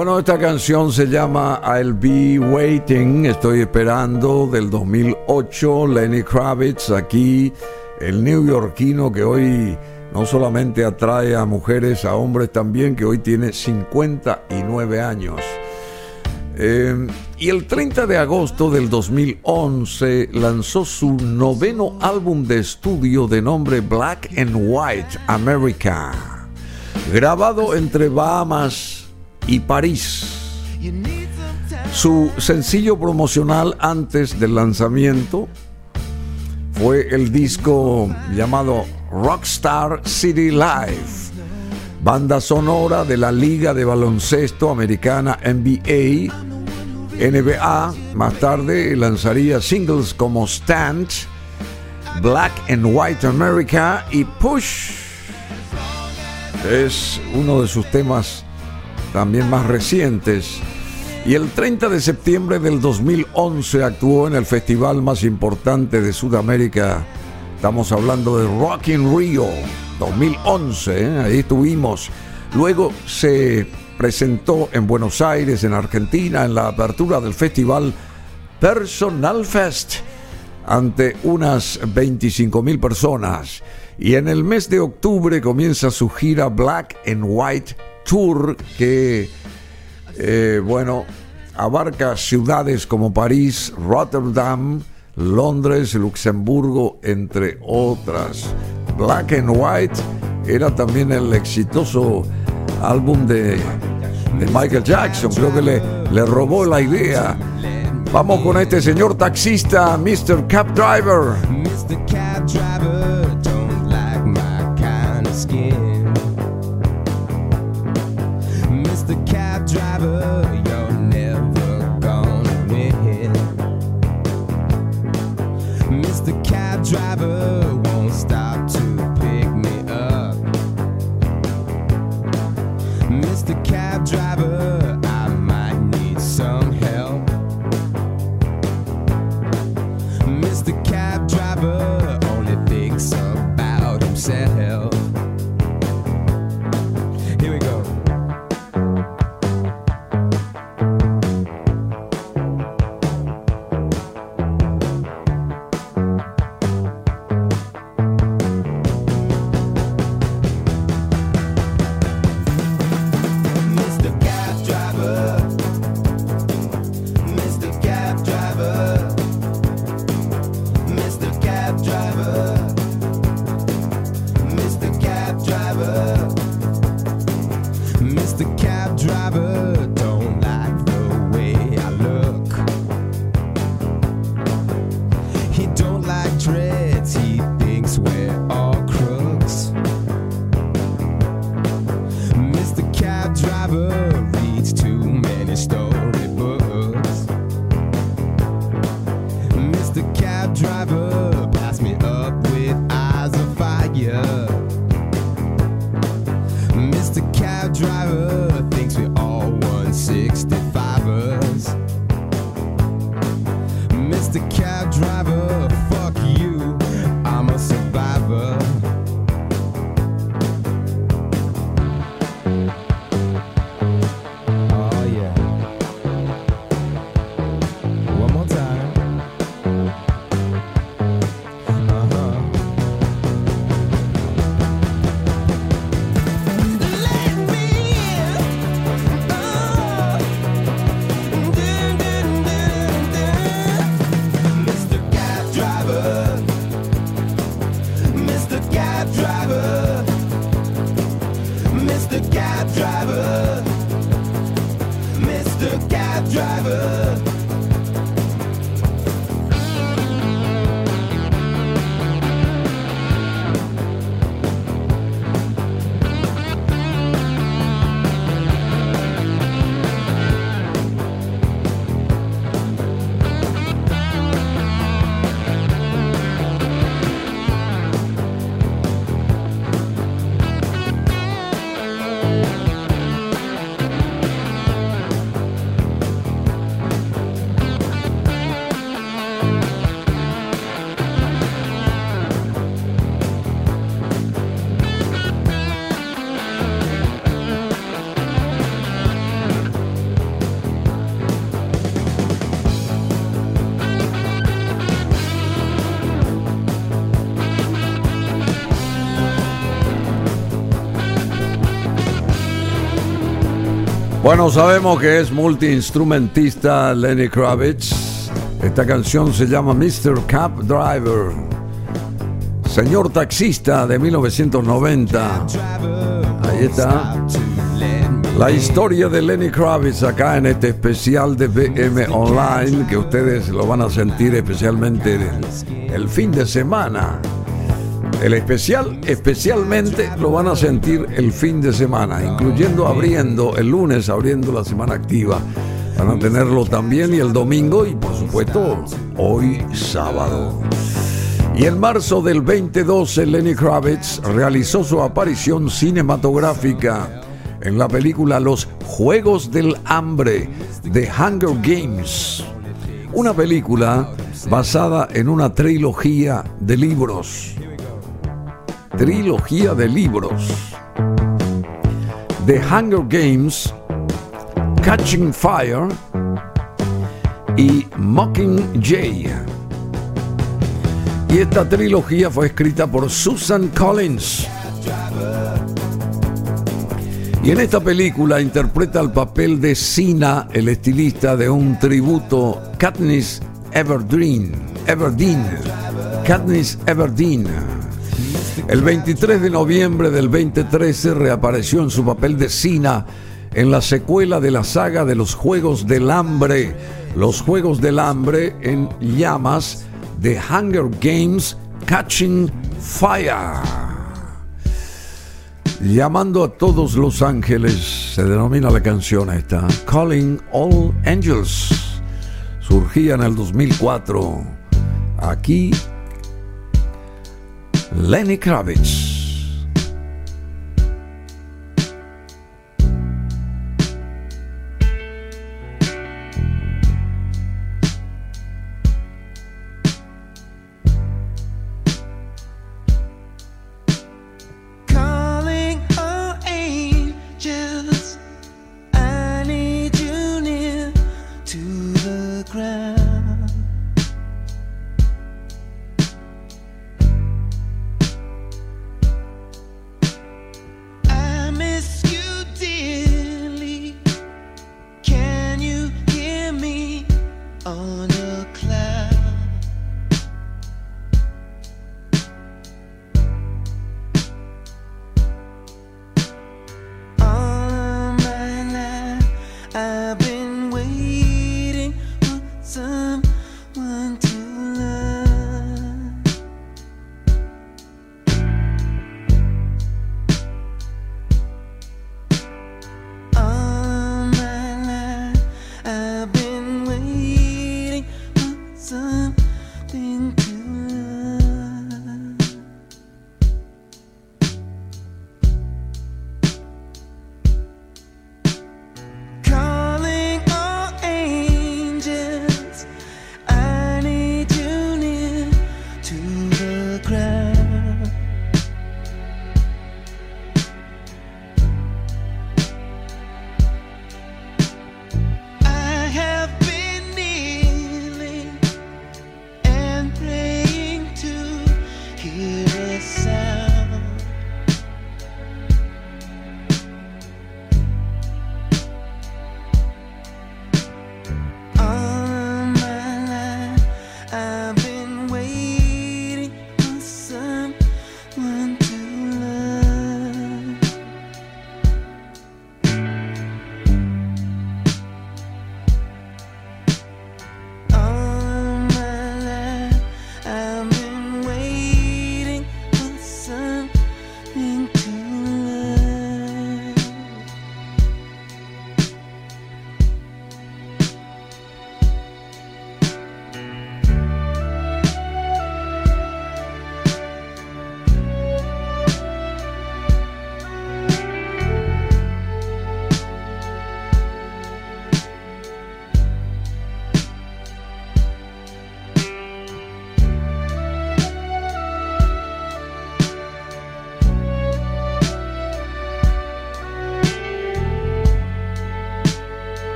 Bueno, esta canción se llama I'll Be Waiting, estoy esperando, del 2008, Lenny Kravitz, aquí, el neoyorquino que hoy no solamente atrae a mujeres, a hombres también, que hoy tiene 59 años. Eh, y el 30 de agosto del 2011 lanzó su noveno álbum de estudio de nombre Black and White America, grabado entre Bahamas y París. Su sencillo promocional antes del lanzamiento fue el disco llamado Rockstar City Live, banda sonora de la Liga de Baloncesto Americana NBA. NBA más tarde lanzaría singles como Stand, Black and White America y Push. Es uno de sus temas también más recientes. Y el 30 de septiembre del 2011 actuó en el festival más importante de Sudamérica. Estamos hablando de Rock in Rio 2011. ¿eh? Ahí estuvimos. Luego se presentó en Buenos Aires, en Argentina, en la apertura del festival Personal Fest ante unas 25 mil personas. Y en el mes de octubre comienza su gira Black and White Tour que, eh, bueno, abarca ciudades como París, Rotterdam, Londres, Luxemburgo, entre otras. Black and White era también el exitoso álbum de, Michael Jackson. Creo que le, le robó la idea. Vamos con este señor taxista, Mr. Cab Driver. Mr. Cab Driver, Bueno, sabemos que es multiinstrumentista Lenny Kravitz. Esta canción se llama Mr. Cab Driver. Señor taxista de 1990. Ahí está. La historia de Lenny Kravitz acá en este especial de BM Online que ustedes lo van a sentir especialmente el, fin de semana. El especial especialmente lo van a sentir el fin de semana, incluyendo abriendo el lunes, abriendo la semana activa. Van a tenerlo también y el domingo y por supuesto hoy sábado. Y en marzo del 2012 Lenny Kravitz realizó su aparición cinematográfica en la película Los Juegos del Hambre de Hunger Games. Una película basada en una trilogía de libros trilogía de libros. The Hunger Games, Catching Fire y Mockingjay. Y esta trilogía fue escrita por Susan Collins. Y en esta película interpreta el papel de Sina, el estilista de un tributo Katniss Everdeen. Everdeen. Katniss Everdeen el 23 de noviembre del 2013 reapareció en su papel de Sina en la secuela de la saga de los Juegos del Hambre, los Juegos del Hambre en llamas de Hunger Games Catching Fire. Llamando a todos los ángeles, se denomina la canción esta, Calling All Angels. Surgía en el 2004. Aquí Lenny Kravitz. On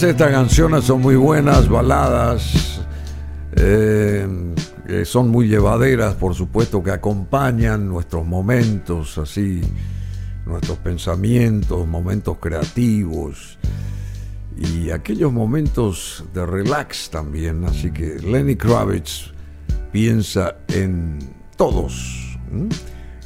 Todas estas canciones son muy buenas, baladas, eh, que son muy llevaderas, por supuesto, que acompañan nuestros momentos, así, nuestros pensamientos, momentos creativos y aquellos momentos de relax también. Así que Lenny Kravitz piensa en todos,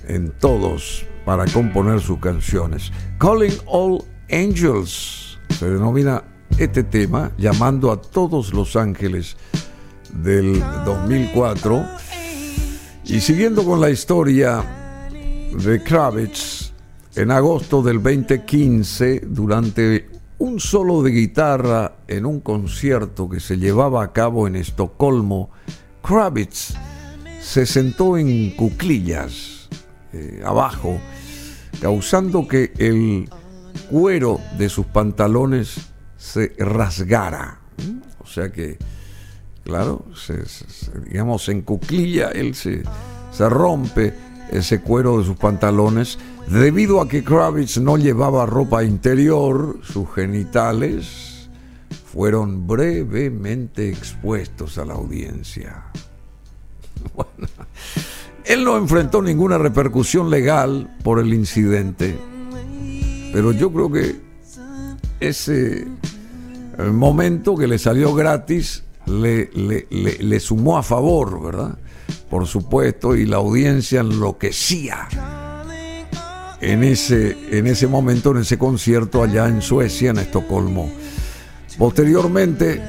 en todos para componer sus canciones. Calling All Angels se denomina este tema, llamando a todos los ángeles del 2004. Y siguiendo con la historia de Kravitz, en agosto del 2015, durante un solo de guitarra en un concierto que se llevaba a cabo en Estocolmo, Kravitz se sentó en cuclillas eh, abajo, causando que el cuero de sus pantalones se rasgara. O sea que, claro, se, digamos, en cuclilla él se, se rompe ese cuero de sus pantalones debido a que Kravitz no llevaba ropa interior, sus genitales fueron brevemente expuestos a la audiencia. Bueno, él no enfrentó ninguna repercusión legal por el incidente, pero yo creo que ese momento que le salió gratis le, le, le, le sumó a favor, ¿verdad? Por supuesto, y la audiencia enloquecía en ese, en ese momento, en ese concierto allá en Suecia, en Estocolmo. Posteriormente,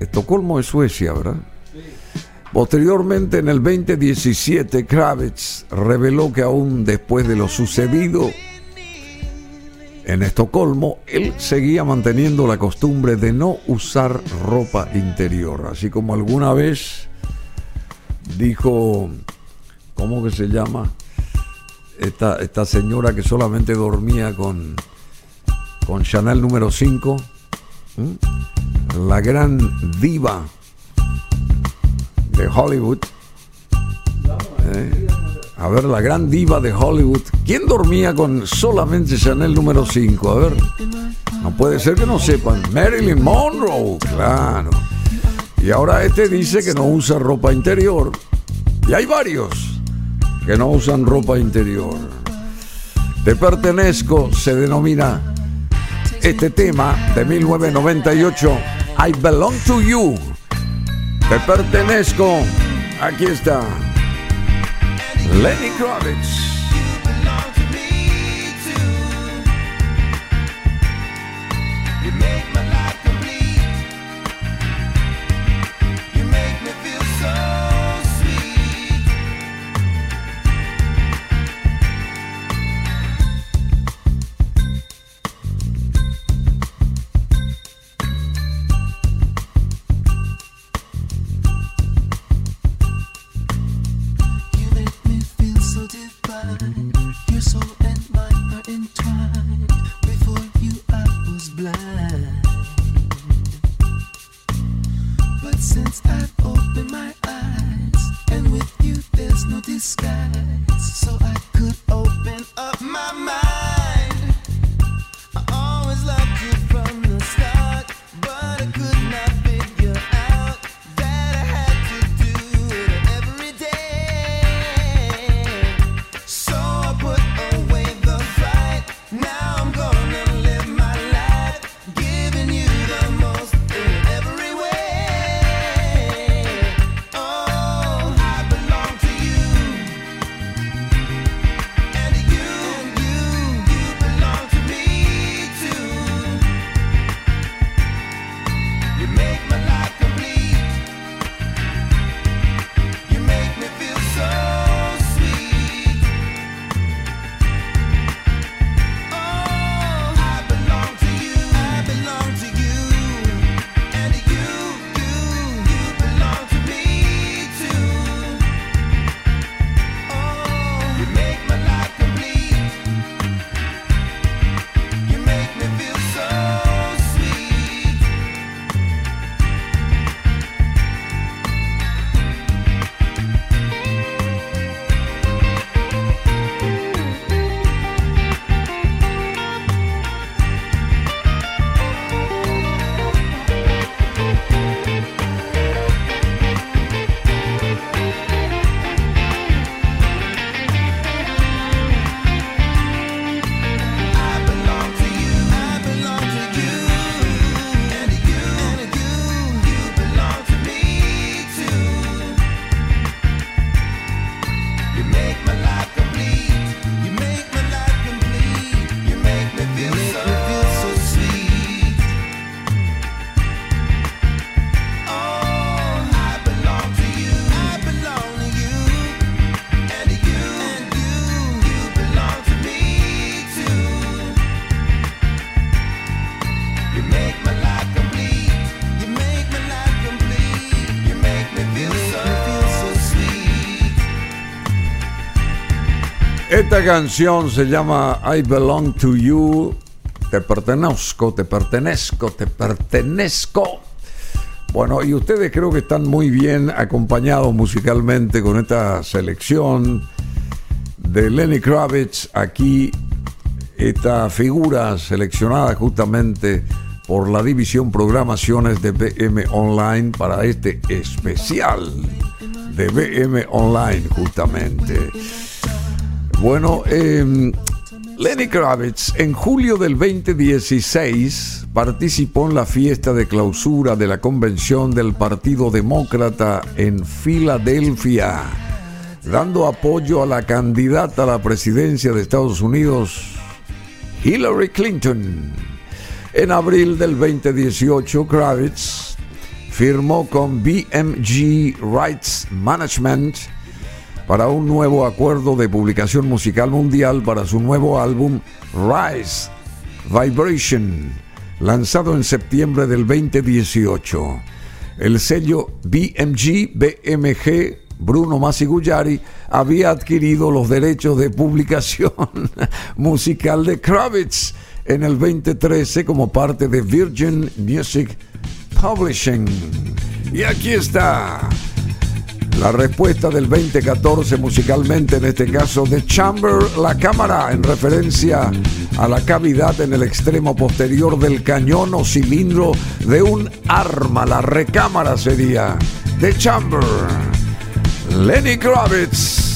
Estocolmo es Suecia, ¿verdad? Posteriormente, en el 2017, Kravitz reveló que aún después de lo sucedido en Estocolmo, él seguía manteniendo la costumbre de no usar ropa interior, así como alguna vez dijo, ¿cómo que se llama? Esta, señora que solamente dormía con, con Chanel número 5, ¿Mm? la gran diva de Hollywood. Eh, a ver, la gran diva de Hollywood. ¿Quién dormía con solamente Chanel número 5? A ver, no puede ser que no sepan. Marilyn Monroe, claro. Y ahora este dice que no usa ropa interior. Y hay varios que no usan ropa interior. Te pertenezco se denomina este tema de 1998. I belong to you. Te pertenezco. Aquí está. Lenny Kravitz. Esta canción se llama I Belong to You. Te pertenezco, te pertenezco, te pertenezco. Bueno, y ustedes creo que están muy bien acompañados musicalmente con esta selección de Lenny Kravitz. Aquí, esta figura seleccionada justamente por la división programaciones de BM Online para este especial de BM Online justamente. Bueno, eh, Lenny Kravitz en julio del 2016 participó en la fiesta de clausura de la convención del Partido Demócrata en Filadelfia, dando apoyo a la candidata a la presidencia de Estados Unidos, Hillary Clinton. En abril del 2018, Kravitz firmó con BMG Rights Management para un nuevo acuerdo de publicación musical mundial para su nuevo álbum Rise Vibration, lanzado en septiembre del 2018. El sello BMG BMG Bruno Massiguyari había adquirido los derechos de publicación musical de Kravitz en el 2013 como parte de Virgin Music Publishing. Y aquí está la respuesta del 2014 musicalmente, en este caso de Chamber, la cámara, en referencia a la cavidad en el extremo posterior del cañón o cilindro de un arma, la recámara sería de Chamber. Lenny Kravitz.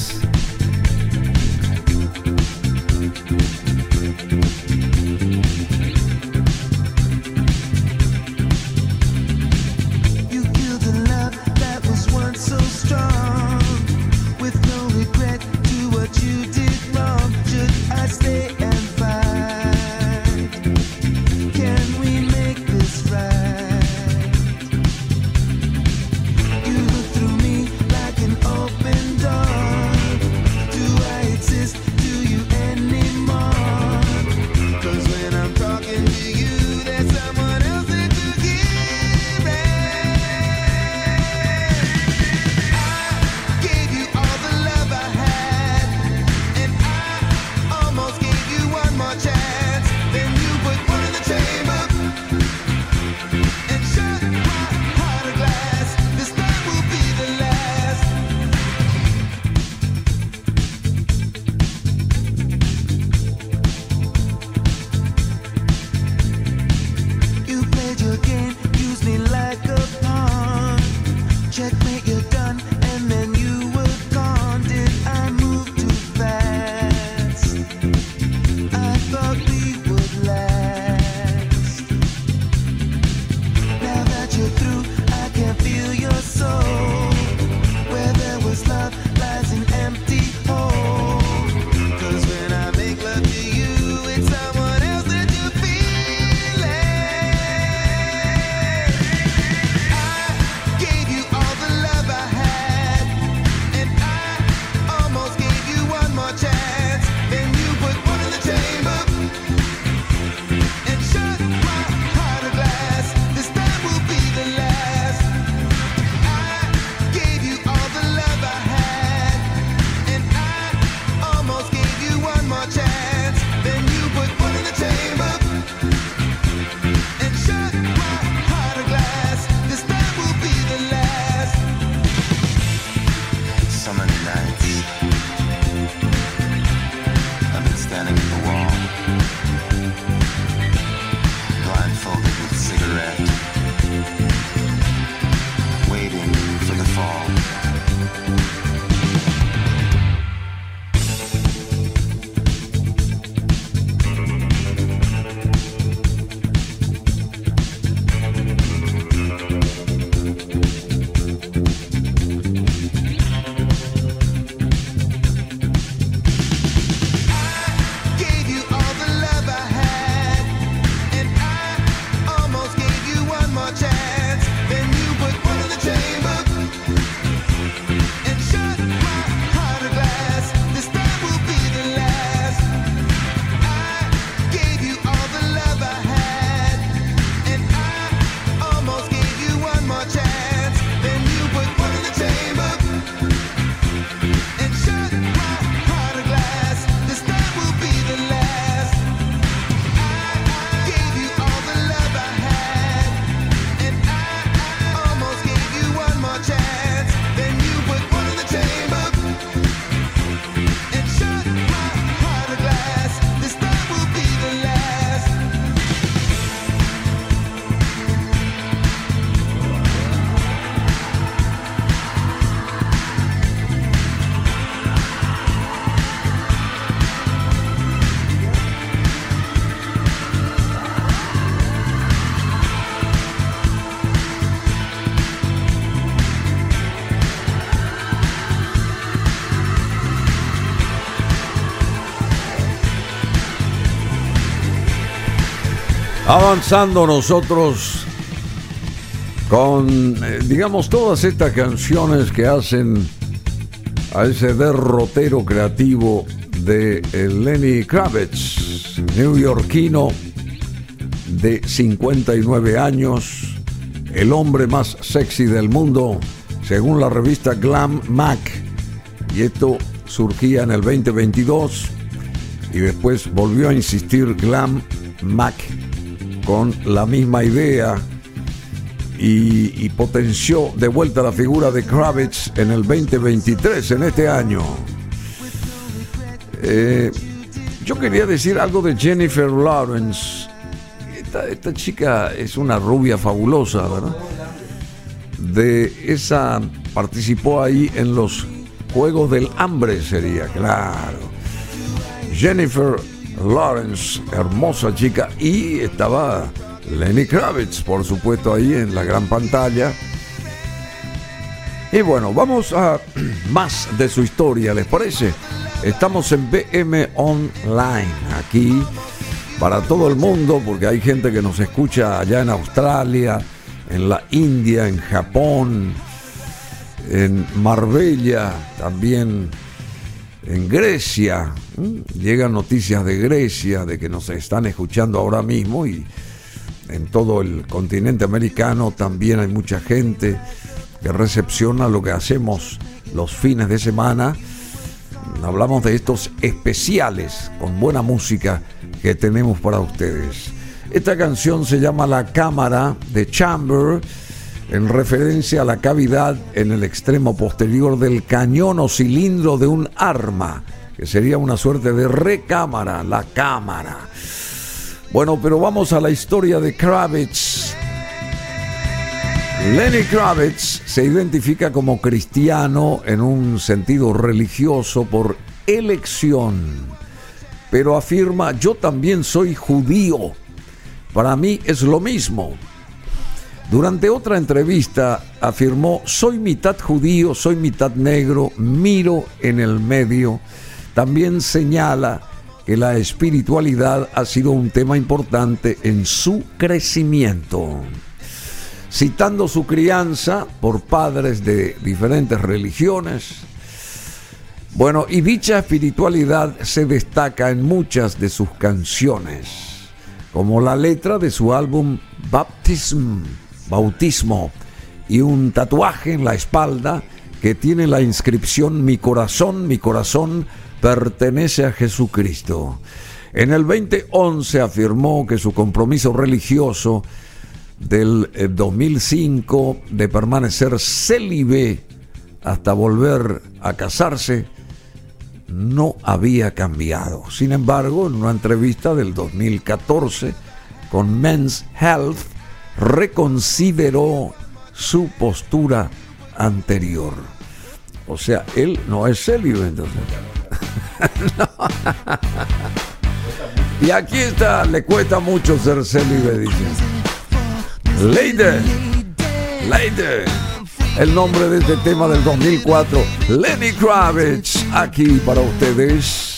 Avanzando nosotros con, eh, digamos, todas estas canciones que hacen a ese derrotero creativo de eh, Lenny Kravitz, neoyorquino de 59 años, el hombre más sexy del mundo, según la revista Glam Mac. Y esto surgía en el 2022 y después volvió a insistir Glam Mac con la misma idea y, potenció de vuelta la figura de Kravitz en el 2023, en este año. Eh, yo quería decir algo de Jennifer Lawrence. Esta, esta chica es una rubia fabulosa, ¿verdad? De esa participó ahí en los Juegos del Hambre, sería, claro. Jennifer Lawrence, hermosa chica, y estaba Lenny Kravitz, por supuesto, ahí en la gran pantalla. Y bueno, vamos a más de su historia, ¿les parece? Estamos en BM Online, aquí para todo el mundo, porque hay gente que nos escucha allá en Australia, en la India, en Japón, en Marbella, también en Grecia. Llegan noticias de Grecia, de que nos están escuchando ahora mismo y en todo el continente americano también hay mucha gente que recepciona lo que hacemos los fines de semana. Hablamos de estos especiales con buena música que tenemos para ustedes. Esta canción se llama La Cámara de Chamber en referencia a la cavidad en el extremo posterior del cañón o cilindro de un arma, que sería una suerte de recámara, la cámara. Bueno, pero vamos a la historia de Kravitz. Lenny Kravitz se identifica como cristiano en un sentido religioso por elección, pero afirma yo también soy judío. Para mí es lo mismo. Durante otra entrevista afirmó, soy mitad judío, soy mitad negro, miro en el medio. También señala que la espiritualidad ha sido un tema importante en su crecimiento. Citando su crianza por padres de diferentes religiones, bueno, y dicha espiritualidad se destaca en muchas de sus canciones, como la letra de su álbum Baptism, Bautismo, y un tatuaje en la espalda que tiene la inscripción Mi corazón, mi corazón pertenece a Jesucristo. En el 2011 afirmó que su compromiso religioso del eh, 2005 de permanecer célibe hasta volver a casarse no había cambiado. Sin embargo, en una entrevista del 2014 con Men's Health, reconsideró su postura anterior. O sea, él no es célibe entonces. Y aquí está, le cuesta mucho ser célibe, dice. Lady, Lady, el nombre de este tema del 2004, Lenny Kravitz, aquí para ustedes.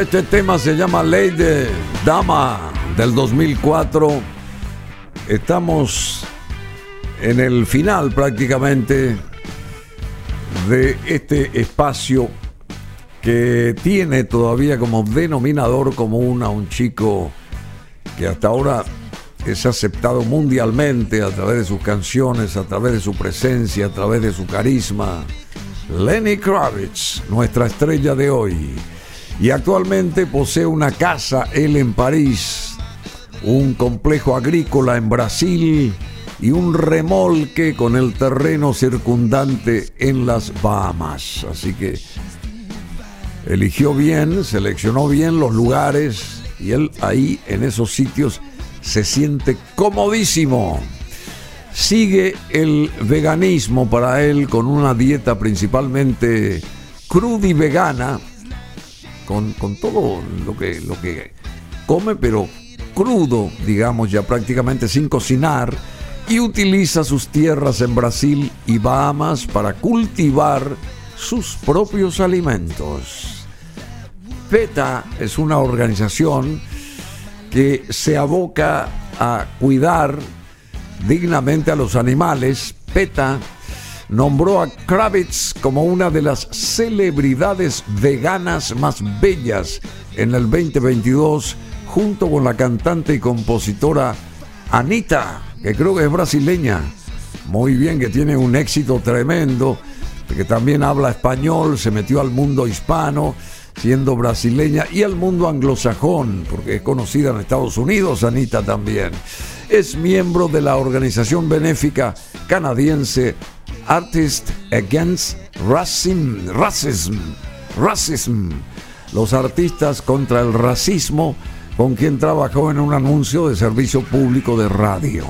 Este tema se llama Ley de Dama del 2004. Estamos en el final prácticamente de este espacio que tiene todavía como denominador común a un chico que hasta ahora es aceptado mundialmente a través de sus canciones, a través de su presencia, a través de su carisma. Lenny Kravitz, nuestra estrella de hoy. Y actualmente posee una casa, él en París, un complejo agrícola en Brasil y un remolque con el terreno circundante en las Bahamas. Así que eligió bien, seleccionó bien los lugares y él ahí en esos sitios se siente comodísimo. Sigue el veganismo para él con una dieta principalmente cruda y vegana, con, todo lo que, lo que come, pero crudo, digamos, ya prácticamente sin cocinar, y utiliza sus tierras en Brasil y Bahamas para cultivar sus propios alimentos. PETA es una organización que se aboca a cuidar dignamente a los animales. PETA nombró a Kravitz como una de las celebridades veganas más bellas en el 2022, junto con la cantante y compositora Anita, que creo que es brasileña. Muy bien, que tiene un éxito tremendo, que también habla español, se metió al mundo hispano siendo brasileña y al mundo anglosajón, porque es conocida en Estados Unidos, Anita también. Es miembro de la organización benéfica canadiense Artists Against Racism, Racism, Racism, los artistas contra el racismo, con quien trabajó en un anuncio de servicio público de radio.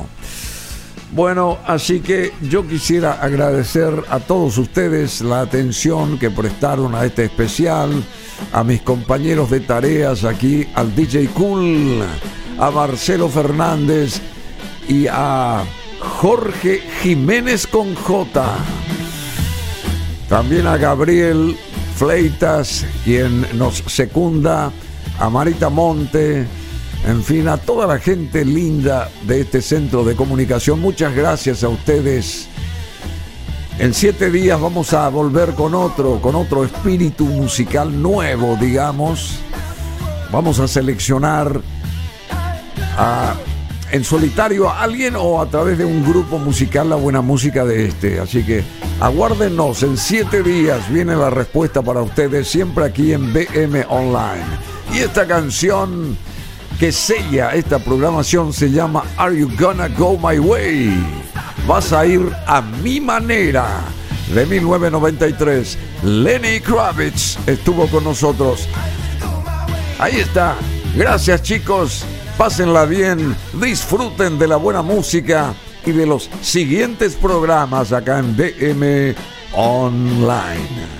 Bueno, así que yo quisiera agradecer a todos ustedes la atención que prestaron a este especial, a mis compañeros de tareas aquí, al DJ Cool, a Marcelo Fernández y a Jorge Jiménez con J. También a Gabriel Fleitas, quien nos secunda, a Marita Monte, en fin, a toda la gente linda de este centro de comunicación, muchas gracias a ustedes. En siete días vamos a volver con otro, con otro espíritu musical nuevo, digamos. Vamos a seleccionar a- en solitario a alguien o a través de un grupo musical la buena música de este. Así que aguárdenos, en siete días viene la respuesta para ustedes, siempre aquí en BM Online. Y esta canción que sella esta programación se llama Are You Gonna Go My Way? Vas a ir a mi manera. De 1993, Lenny Kravitz estuvo con nosotros. Ahí está. Gracias chicos. Pásenla bien. Disfruten de la buena música y de los siguientes programas acá en BM Online.